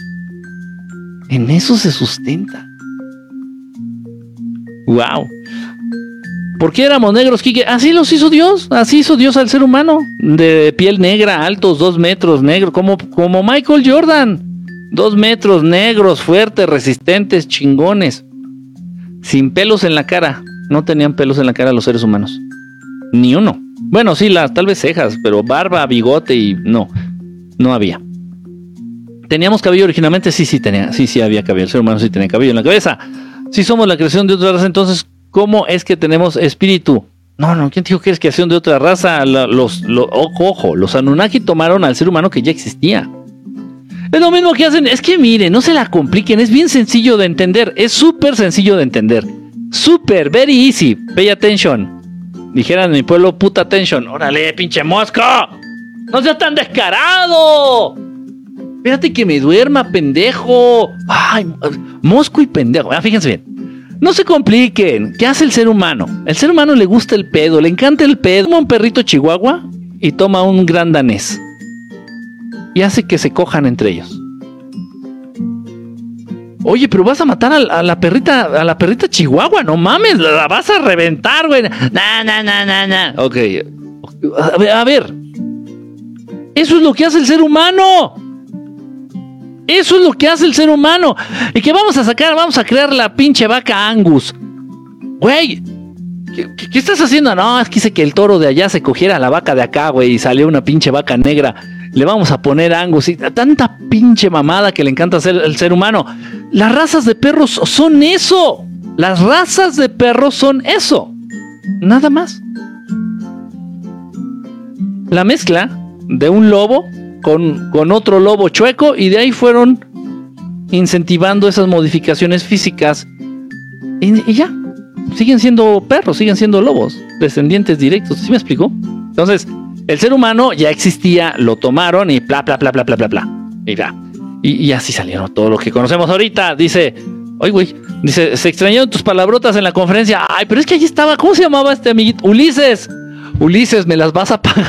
En eso se sustenta. Wow. ¿Por qué éramos negros, Kike? Así los hizo Dios, así hizo Dios al ser humano, de piel negra, altos, dos metros, negro, como, como Michael Jordan, dos metros, negros, fuertes, resistentes, chingones, sin pelos en la cara, no tenían pelos en la cara los seres humanos, ni uno. Bueno, sí, las, tal vez cejas, pero barba, bigote y no, no había. ¿Teníamos cabello originalmente? Sí, sí, tenía, sí, sí había cabello, el ser humano sí tenía cabello en la cabeza. Si somos la creación de otra raza, entonces, ¿cómo es que tenemos espíritu? No, no, ¿quién dijo que es creación de otra raza? los, ojo, ojo, los Anunnaki tomaron al ser humano que ya existía. Es lo mismo que hacen, es que miren, no se la compliquen, es bien sencillo de entender, es súper sencillo de entender. Súper, very easy, pay attention. Dijeran en mi pueblo, puta attention. Órale, pinche mosco. No seas tan descarado. Espérate que me duerma, pendejo. Ay, mosco y pendejo. Ah, fíjense bien. No se compliquen. ¿Qué hace el ser humano? El ser humano le gusta el pedo, le encanta el pedo. Toma un perrito chihuahua y toma un gran danés. Y hace que se cojan entre ellos. Oye, pero vas a matar a, la perrita, a la perrita chihuahua, no mames, la, vas a reventar, güey. Na, na, na, na, na. Ok. a ver. Eso es lo que hace el ser humano. Eso es lo que hace el ser humano. ¿Y que vamos a sacar? Vamos a crear la pinche vaca Angus. Güey, ¿qué, estás haciendo? No, es que quise que el toro de allá se cogiera la vaca de acá, güey, y salió una pinche vaca negra. Le vamos a poner Angus. Y tanta pinche mamada que le encanta hacer el ser humano. Las razas de perros son eso. Las razas de perros son eso. Nada más. La mezcla de un lobo con, otro lobo chueco y de ahí fueron incentivando esas modificaciones físicas y, ya, siguen siendo perros, siguen siendo lobos, descendientes directos, ¿sí me explico? Entonces, el ser humano ya existía, lo tomaron y bla, bla, bla, bla, bla, bla, bla. Y. Y, así salieron todo lo que conocemos ahorita. Dice, oye, güey, dice, se extrañaron tus palabrotas en la conferencia. Ay, pero es que allí estaba, ¿cómo se llamaba este amiguito? Ulises. Ulises, me las vas a pagar.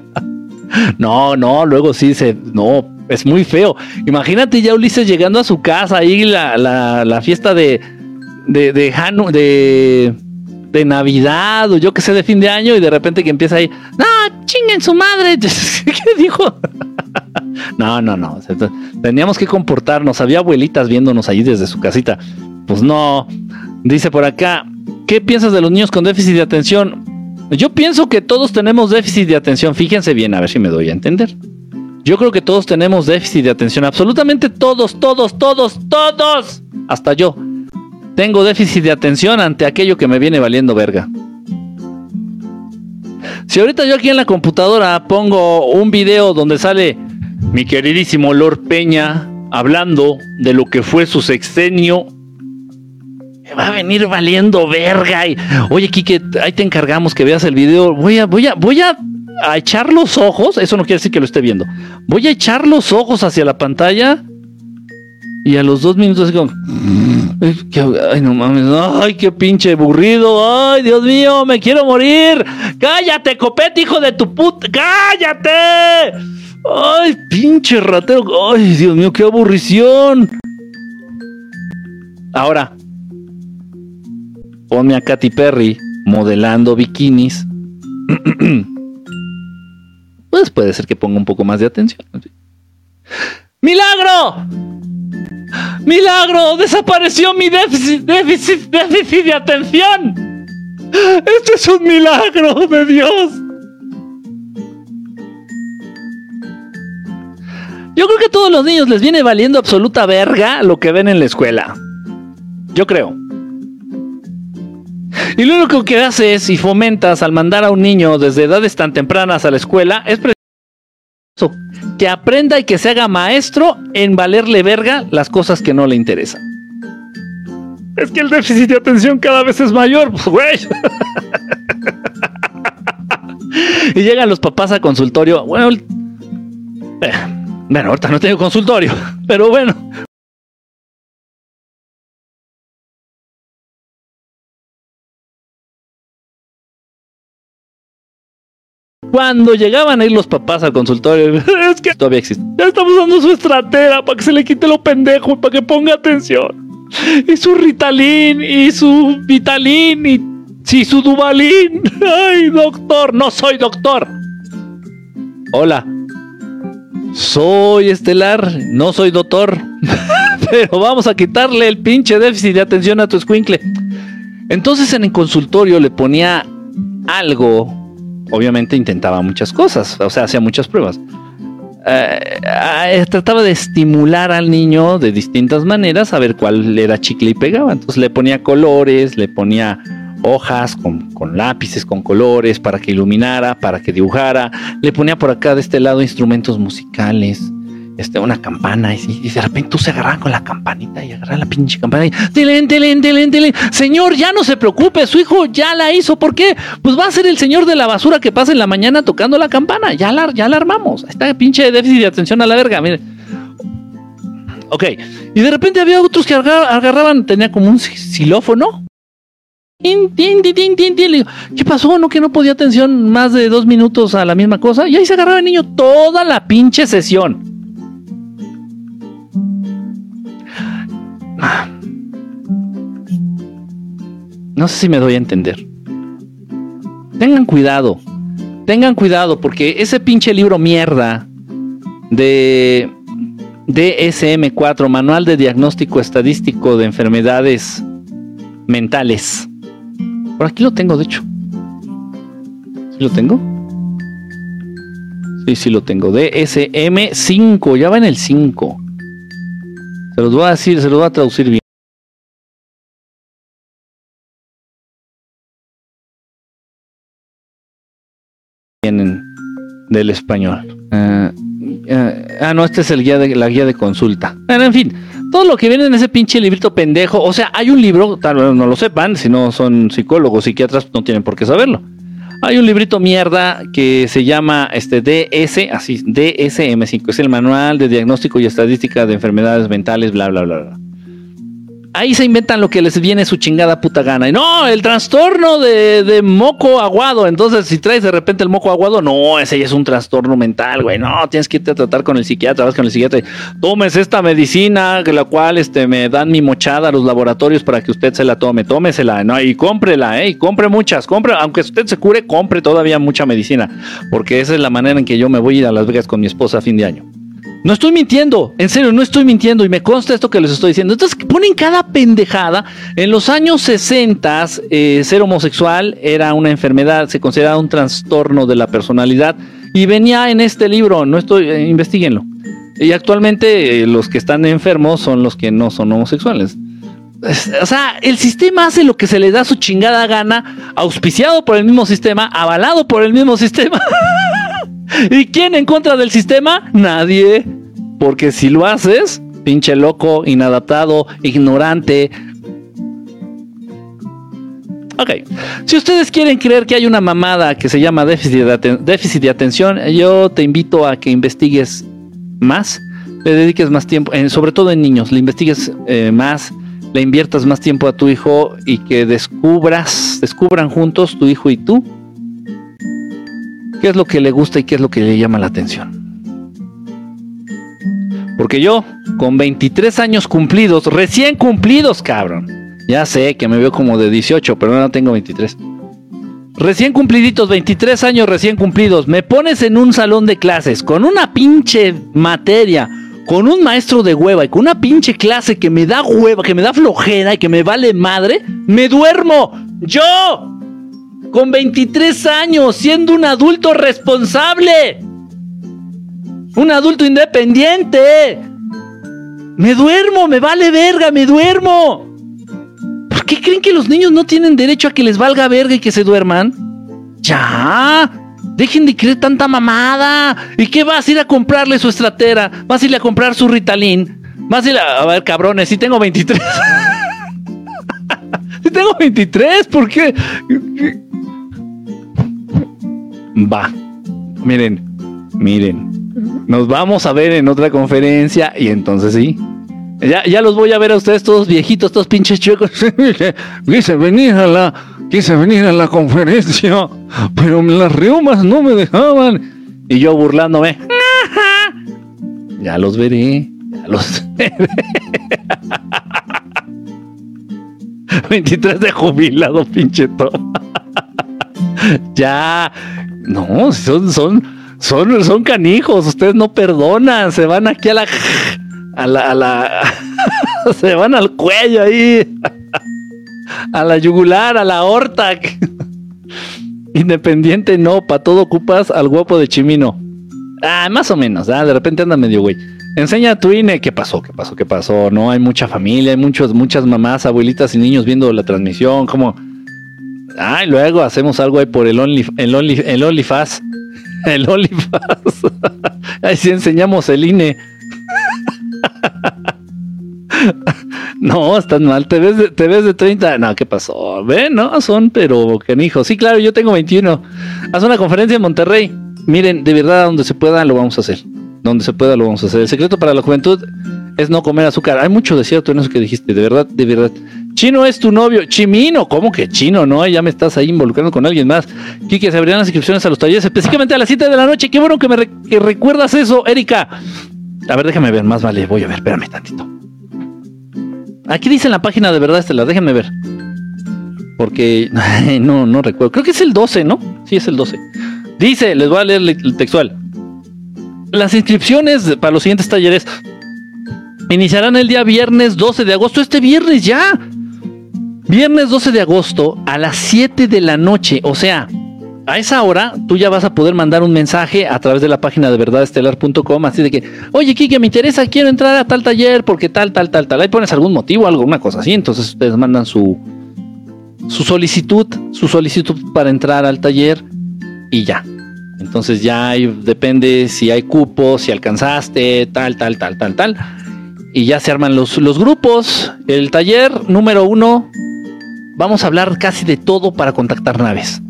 No, no, luego sí se. No, es muy feo. Imagínate ya Ulises llegando a su casa, ahí la, la, fiesta de. de. de de Navidad o yo que sé de fin de año y de repente que empieza ahí, no, chinguen su madre. ¿Qué dijo? no, no, no. Teníamos que comportarnos. Había abuelitas viéndonos allí desde su casita. Pues no. Dice por acá, ¿qué piensas de los niños con déficit de atención? Yo pienso que todos tenemos déficit de atención. Fíjense bien, a ver si me doy a entender. Yo creo que todos tenemos déficit de atención. Absolutamente todos, todos, todos, todos. Hasta yo. Tengo déficit de atención ante aquello que me viene valiendo verga. Si ahorita yo aquí en la computadora pongo un video donde sale mi queridísimo Lord Peña hablando de lo que fue su sexenio va a venir valiendo verga. Y, Oye, Kike, ahí te encargamos que veas el video. Voy a, voy a, voy a, echar los ojos. Eso no quiere decir que lo esté viendo. Voy a echar los ojos hacia la pantalla. Y a los dos minutos como... Ay, no mames. Ay, qué pinche aburrido. Ay, Dios mío, me quiero morir. Cállate, copete, hijo de tu puta. Cállate. Ay, pinche ratero. Ay, Dios mío, qué aburrición. Ahora, ponme a Katy Perry modelando bikinis, pues puede ser que ponga un poco más de atención. ¡Milagro! ¡Milagro! ¡Desapareció mi déficit, déficit, déficit de atención! ¡Esto es un milagro de Dios! Yo creo que a todos los niños les viene valiendo absoluta verga lo que ven en la escuela. Yo creo. Y lo único que haces y fomentas al mandar a un niño desde edades tan tempranas a la escuela es que aprenda y que se haga maestro en valerle verga las cosas que no le interesan. Es que el déficit de atención cada vez es mayor, pues güey. y llegan los papás a consultorio. Bueno, eh, bueno, ahorita no tengo consultorio, pero bueno. Cuando llegaban a ir los papás al consultorio, es que todavía existe. Ya estamos dando su estratera para que se le quite lo pendejo y para que ponga atención. Y su Ritalin, y su Vitalin, y sí, su Dubalín. Ay, doctor, no soy doctor. Hola, soy estelar, no soy doctor, pero vamos a quitarle el pinche déficit de atención a tu escuincle. Entonces en el consultorio le ponía algo, obviamente intentaba muchas cosas, o sea, hacía muchas pruebas. Eh, trataba de estimular al niño de distintas maneras a ver cuál era chicle y pegaba. Entonces le ponía colores, le ponía hojas con, lápices, con colores, para que iluminara, para que dibujara. Le ponía por acá de este lado instrumentos musicales, este, una campana, y, de repente tú se agarraban con la campanita y agarraban la pinche campana y tilín. Señor, ya no se preocupe, su hijo ya la hizo. ¿Por qué? Pues va a ser el señor de la basura que pasa en la mañana tocando la campana. Ya la, ya la armamos. Está pinche déficit de atención a la verga, mire. Ok. Y de repente había otros que agarraban, tenía como un xilófono ¿Qué pasó? ¿No que no podía atención más de dos minutos a la misma cosa? Y ahí se agarraba el niño toda la pinche sesión. No sé si me doy a entender. Tengan cuidado. Tengan cuidado porque ese pinche libro mierda de DSM4, Manual de Diagnóstico Estadístico de Enfermedades Mentales por aquí lo tengo, de hecho. ¿Sí lo tengo? Sí, sí lo tengo. DSM5, ya va en el 5. Se los voy a decir, se los voy a traducir bien. En, del español. Uh, ah, no, este es el guía de la guía de consulta. Bueno, en fin, todo lo que viene en ese pinche librito pendejo. O sea, hay un libro, tal vez no lo sepan, si no son psicólogos, psiquiatras, no tienen por qué saberlo. Hay un librito mierda que se llama este DS, así, DSM5, es el Manual de Diagnóstico y Estadística de Enfermedades Mentales, bla, bla, bla, bla ahí se inventan lo que les viene su chingada puta gana. Y no, el trastorno de, moco aguado. Entonces, si traes de repente el moco aguado, no, ese ya es un trastorno mental, güey. No, tienes que irte a tratar con el psiquiatra, vas con el psiquiatra. Tomes esta medicina, la cual este, me dan mi mochada a los laboratorios para que usted se la tome. Tómesela, ¿no? Y cómprela, ¿eh? Y compre muchas. Compre, aunque usted se cure, compre todavía mucha medicina. Porque esa es la manera en que yo me voy a ir a Las Vegas con mi esposa a fin de año. No estoy mintiendo, en serio, no estoy mintiendo y me consta esto que les estoy diciendo. Entonces ponen cada pendejada. En los años 60, eh, ser homosexual era una enfermedad, se consideraba un trastorno de la personalidad y venía en este libro, no estoy, eh, investiguenlo. Y actualmente eh, los que están enfermos son los que no son homosexuales. O sea, el sistema hace lo que se le da su chingada gana, auspiciado por el mismo sistema, avalado por el mismo sistema. ¿Y quién en contra del sistema? Nadie. Porque si lo haces, pinche loco, inadaptado, ignorante. Ok, si ustedes quieren creer que hay una mamada que se llama déficit de, déficit de atención, yo te invito a que investigues más, le dediques más tiempo, sobre todo en niños, le investigues eh, más, le inviertas más tiempo a tu hijo y que descubras, descubran juntos tu hijo y tú qué es lo que le gusta y qué es lo que le llama la atención. Porque yo, con 23 años cumplidos, recién cumplidos, cabrón. Ya sé que me veo como de 18, pero no tengo 23. Recién cumpliditos, 23 años recién cumplidos. Me pones en un salón de clases con una pinche materia con un maestro de hueva y con una pinche clase que me da hueva, que me da flojera y que me vale madre, me duermo. Yo, con 23 años, siendo un adulto responsable. Un adulto independiente. Me duermo, me vale verga, me duermo. ¿Por qué creen que los niños no tienen derecho a que les valga verga y que se duerman? Ya. Dejen de creer tanta mamada. ¿Y qué vas a ir a comprarle su estratera? ¿Vas a ir a comprar su Ritalin? ¿Vas a ir a... A ver, cabrones, si tengo 23. si tengo 23, ¿por qué? Va. Miren, miren. Nos vamos a ver en otra conferencia y entonces sí. Ya, ya los voy a ver a ustedes todos viejitos, todos pinches chuecos. Quise venir a la quise venir a la conferencia, pero las reumas no me dejaban. Y yo burlándome. Ya los veré, ya los veré. 23 de jubilado, pinche todo. ya. No, son, son, son, son canijos. Ustedes no perdonan. Se van aquí a la. A la. A la se van al cuello ahí a la yugular, a la horta. Independiente no, para todo ocupas al guapo de Chimino. Ah, más o menos, ah, de repente anda medio güey. Enseña a tu INE. ¿Qué pasó? ¿Qué pasó? ¿Qué pasó? No, hay mucha familia, hay muchos, muchas mamás, abuelitas y niños viendo la transmisión. Como. Ah, y luego hacemos algo ahí por el Only, el Only, el. El OnlyFast. ahí sí enseñamos el INE. No, estás mal, te ves, de, te ves de 30. No, ¿qué pasó? Ven, no, son, pero canijos. Sí, claro, yo tengo 21. Haz una conferencia en Monterrey. Miren, de verdad, donde se pueda, lo vamos a hacer. Donde se pueda, lo vamos a hacer. El secreto para la juventud es no comer azúcar. Hay mucho de cierto en eso que dijiste, de verdad, de verdad. Chino es tu novio. Chimino, ¿cómo que chino? No, ya me estás ahí involucrando con alguien más. Quique, se abrirán las inscripciones a los talleres, específicamente a las 7 de la noche. Qué bueno que me que recuerdas eso, Erika. A ver, déjame ver, más vale, voy a ver, espérame tantito. Aquí dice en la página de verdad Estela, déjenme ver. Porque no, no recuerdo. Creo que es el 12, ¿no? Sí, es el 12. Dice, les voy a leer el textual. Las inscripciones para los siguientes talleres iniciarán el día viernes 12 de agosto. Este viernes ya. Viernes 12 de agosto a las 7 de la noche. O sea, a esa hora tú ya vas a poder mandar un mensaje a través de la página de verdadestelar.com, así de que, oye, Kike, me interesa, quiero entrar a tal taller porque tal, tal, tal, tal. Ahí pones algún motivo, algo, una cosa así. Entonces ustedes mandan su, su solicitud, su solicitud para entrar al taller y ya. Entonces ya depende si hay cupos, si alcanzaste, tal, tal, tal, tal, tal. Y ya se arman los, los grupos. El taller número uno, vamos a hablar casi de todo para contactar naves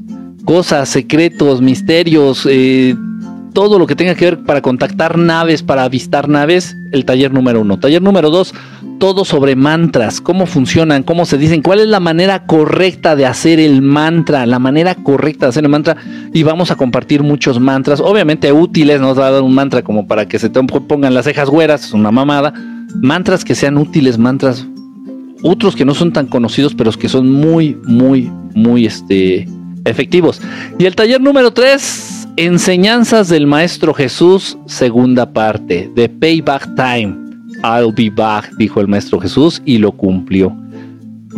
cosas, secretos, misterios, eh, todo lo que tenga que ver para contactar naves, para avistar naves, el taller número uno. Taller número dos, todo sobre mantras, cómo funcionan, cómo se dicen, cuál es la manera correcta de hacer el mantra, la manera correcta de hacer el mantra. Y vamos a compartir muchos mantras, obviamente útiles, nos va a dar un mantra como para que se te pongan las cejas güeras, es una mamada. Mantras que sean útiles, mantras otros que no son tan conocidos, pero que son muy, muy, muy, este, efectivos. Y el taller número 3, enseñanzas del Maestro Jesús, segunda parte, de Payback Time. I'll be back, dijo el Maestro Jesús y lo cumplió.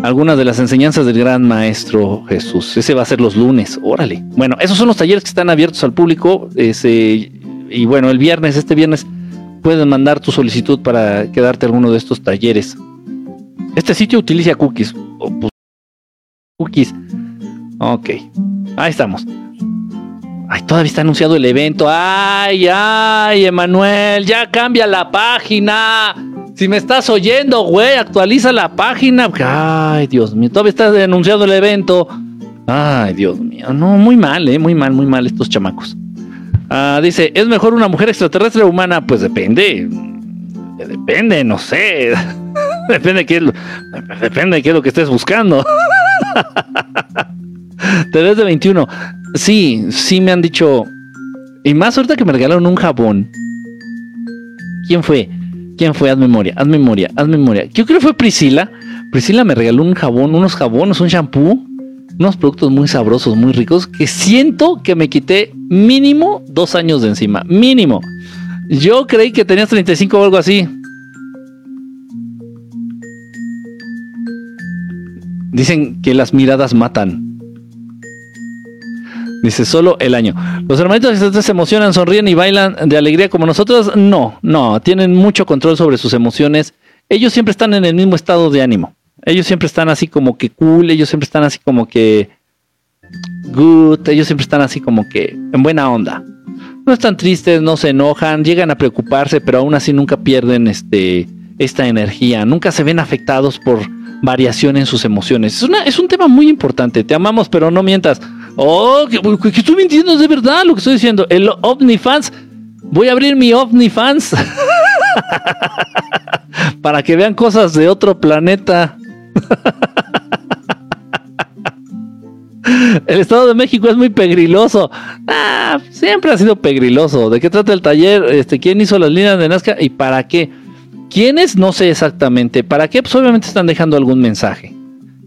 Algunas de las enseñanzas del gran Maestro Jesús. Ese va a ser los lunes, órale. Bueno, esos son los talleres que están abiertos al público. Y bueno, el viernes, este viernes, puedes mandar tu solicitud para quedarte alguno de estos talleres. Este sitio utiliza cookies. Pues, cookies. Ok, ahí estamos. Ay, todavía está anunciado el evento. Ay, ay, Emanuel, ya cambia la página. Si me estás oyendo, güey, actualiza la página. Ay, Dios mío, todavía está anunciado el evento. Ay, Dios mío, no, muy mal, eh, muy mal, muy mal estos chamacos. Ah, dice, ¿es mejor una mujer extraterrestre o humana? Pues depende. Depende, no sé. depende de qué, depende de qué es lo que estés buscando. Te ves de 21. Sí, sí me han dicho. Y más ahorita que me regalaron un jabón. ¿Quién fue? ¿Quién fue? Haz memoria, haz memoria, haz memoria. Yo creo que fue Priscila. Priscila me regaló un jabón, unos jabones, un shampoo, unos productos muy sabrosos, muy ricos, que siento que me quité mínimo dos años de encima. Mínimo. Yo creí que tenías 35 o algo así. Dicen que las miradas matan. Dice, solo el año. ¿Los hermanitos se emocionan, sonríen y bailan de alegría como nosotros? No, no, tienen mucho control sobre sus emociones. Ellos siempre están en el mismo estado de ánimo. Ellos siempre están así como que cool, ellos siempre están así como que good, ellos siempre están así como que en buena onda. No están tristes, no se enojan, llegan a preocuparse, pero aún así nunca pierden este, esta energía, nunca se ven afectados por variación en sus emociones. Es, una, es un tema muy importante, te amamos, pero no mientas. Oh, que, que estoy mintiendo, es de verdad lo que estoy diciendo. El OVNIFANS, voy a abrir mi OVNIFANS para que vean cosas de otro planeta. El Estado de México es muy pegriloso. Ah, siempre ha sido pegriloso. ¿De qué trata el taller? Este, ¿Quién hizo las líneas de Nazca y para qué? ¿Quiénes? No sé exactamente. ¿Para qué? Pues obviamente están dejando algún mensaje.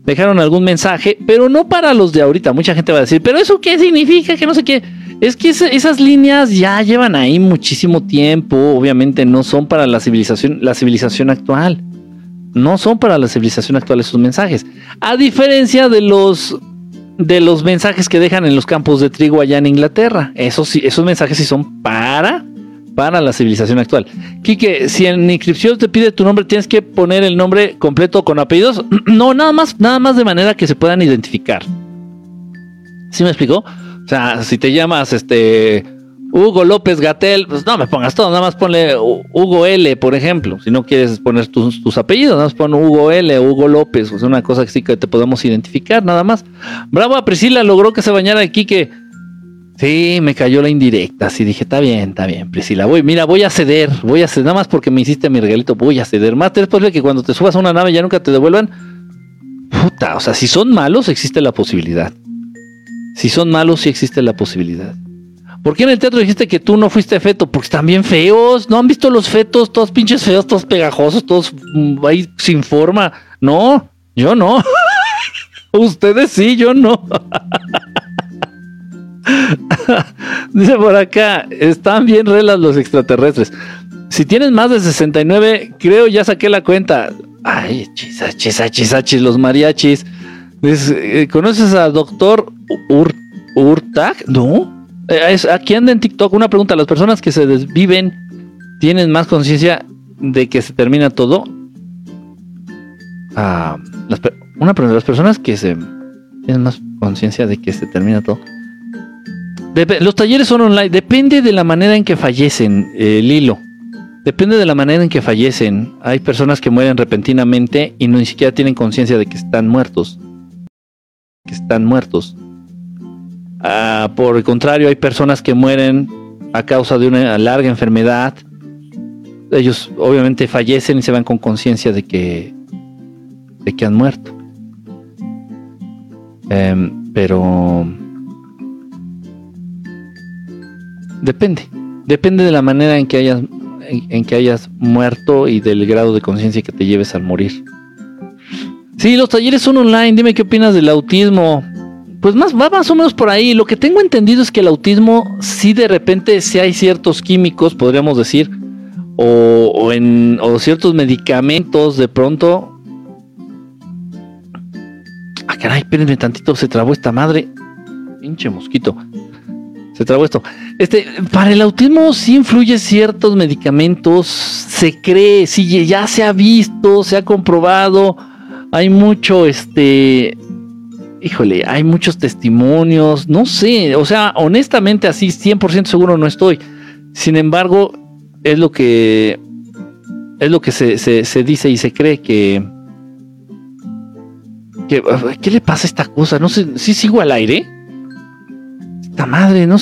Dejaron algún mensaje, pero no para los de ahorita. Mucha gente va a decir, ¿pero eso qué significa? Que no sé qué. Es que esas líneas ya llevan ahí muchísimo tiempo. Obviamente no son para la civilización, la civilización actual. No son para la civilización actual esos mensajes. A diferencia de los de los mensajes que dejan en los campos de trigo allá en Inglaterra. Esos, esos mensajes sí son para, para la civilización actual. Quique, si en inscripción te pide tu nombre, tienes que poner el nombre completo con apellidos. No, nada más, nada más de manera que se puedan identificar. ¿Sí me explicó? O sea, si te llamas este Hugo López Gatel, pues no me pongas todo, nada más ponle Hugo L, por ejemplo. Si no quieres poner tus, apellidos, nada más pon Hugo L, Hugo López, o sea, una cosa que sí que te podemos identificar, nada más. Bravo a Priscila, logró que se bañara aquí que. Sí, me cayó la indirecta. Sí, dije, está bien, está bien, Priscila. Voy, mira, voy a ceder, voy a ceder, nada más porque me hiciste mi regalito, voy a ceder. Más después de que cuando te subas a una nave ya nunca te devuelvan. Puta, o sea, si son malos, existe la posibilidad. Si son malos, sí existe la posibilidad. ¿Por qué en el teatro dijiste que tú no fuiste feto? Porque están bien feos. ¿No han visto los fetos? Todos pinches feos, todos pegajosos, todos mm, ahí sin forma. No, yo no. Ustedes sí, yo no. Dice por acá, están bien relas los extraterrestres. Si tienes más de 69, creo ya saqué la cuenta. Ay, chisachis, chisachis, los mariachis. Eh, ¿Conoces a doctor Ur Urtag? No. Eh, aquí anda en TikTok una pregunta. ¿Las personas que se desviven tienen más conciencia de que se termina todo? Ah, una pregunta. ¿Las personas que se tienen más conciencia de que se termina todo? Los talleres son online. Depende de la manera en que fallecen, eh, Lilo. Depende de la manera en que fallecen. Hay personas que mueren repentinamente y no ni siquiera tienen conciencia de que están muertos. Que están muertos. Ah, por el contrario, hay personas que mueren a causa de una larga enfermedad. Ellos obviamente fallecen y se van con conciencia de que, de que han muerto. Em, pero depende. Depende de la manera en que hayas, en que hayas muerto y del grado de conciencia que te lleves al morir. Sí, los talleres son online. Dime qué opinas del autismo. Pues más, va más o menos por ahí. Lo que tengo entendido es que el autismo, sí de repente, si hay ciertos químicos, podríamos decir, o, en, o ciertos medicamentos, de pronto. Ah, caray, espérenme tantito, se trabó esta madre. Pinche mosquito. Se trabó esto. Este, para el autismo sí influye ciertos medicamentos, se cree, sí, ya se ha visto, se ha comprobado. Hay mucho, este, híjole, hay muchos testimonios, no sé, o sea, honestamente así 100% seguro no estoy. Sin embargo, es lo que es lo que se, se, dice y se cree que, ¿qué le pasa a esta cosa? No sé, si sigo al aire. Esta madre, no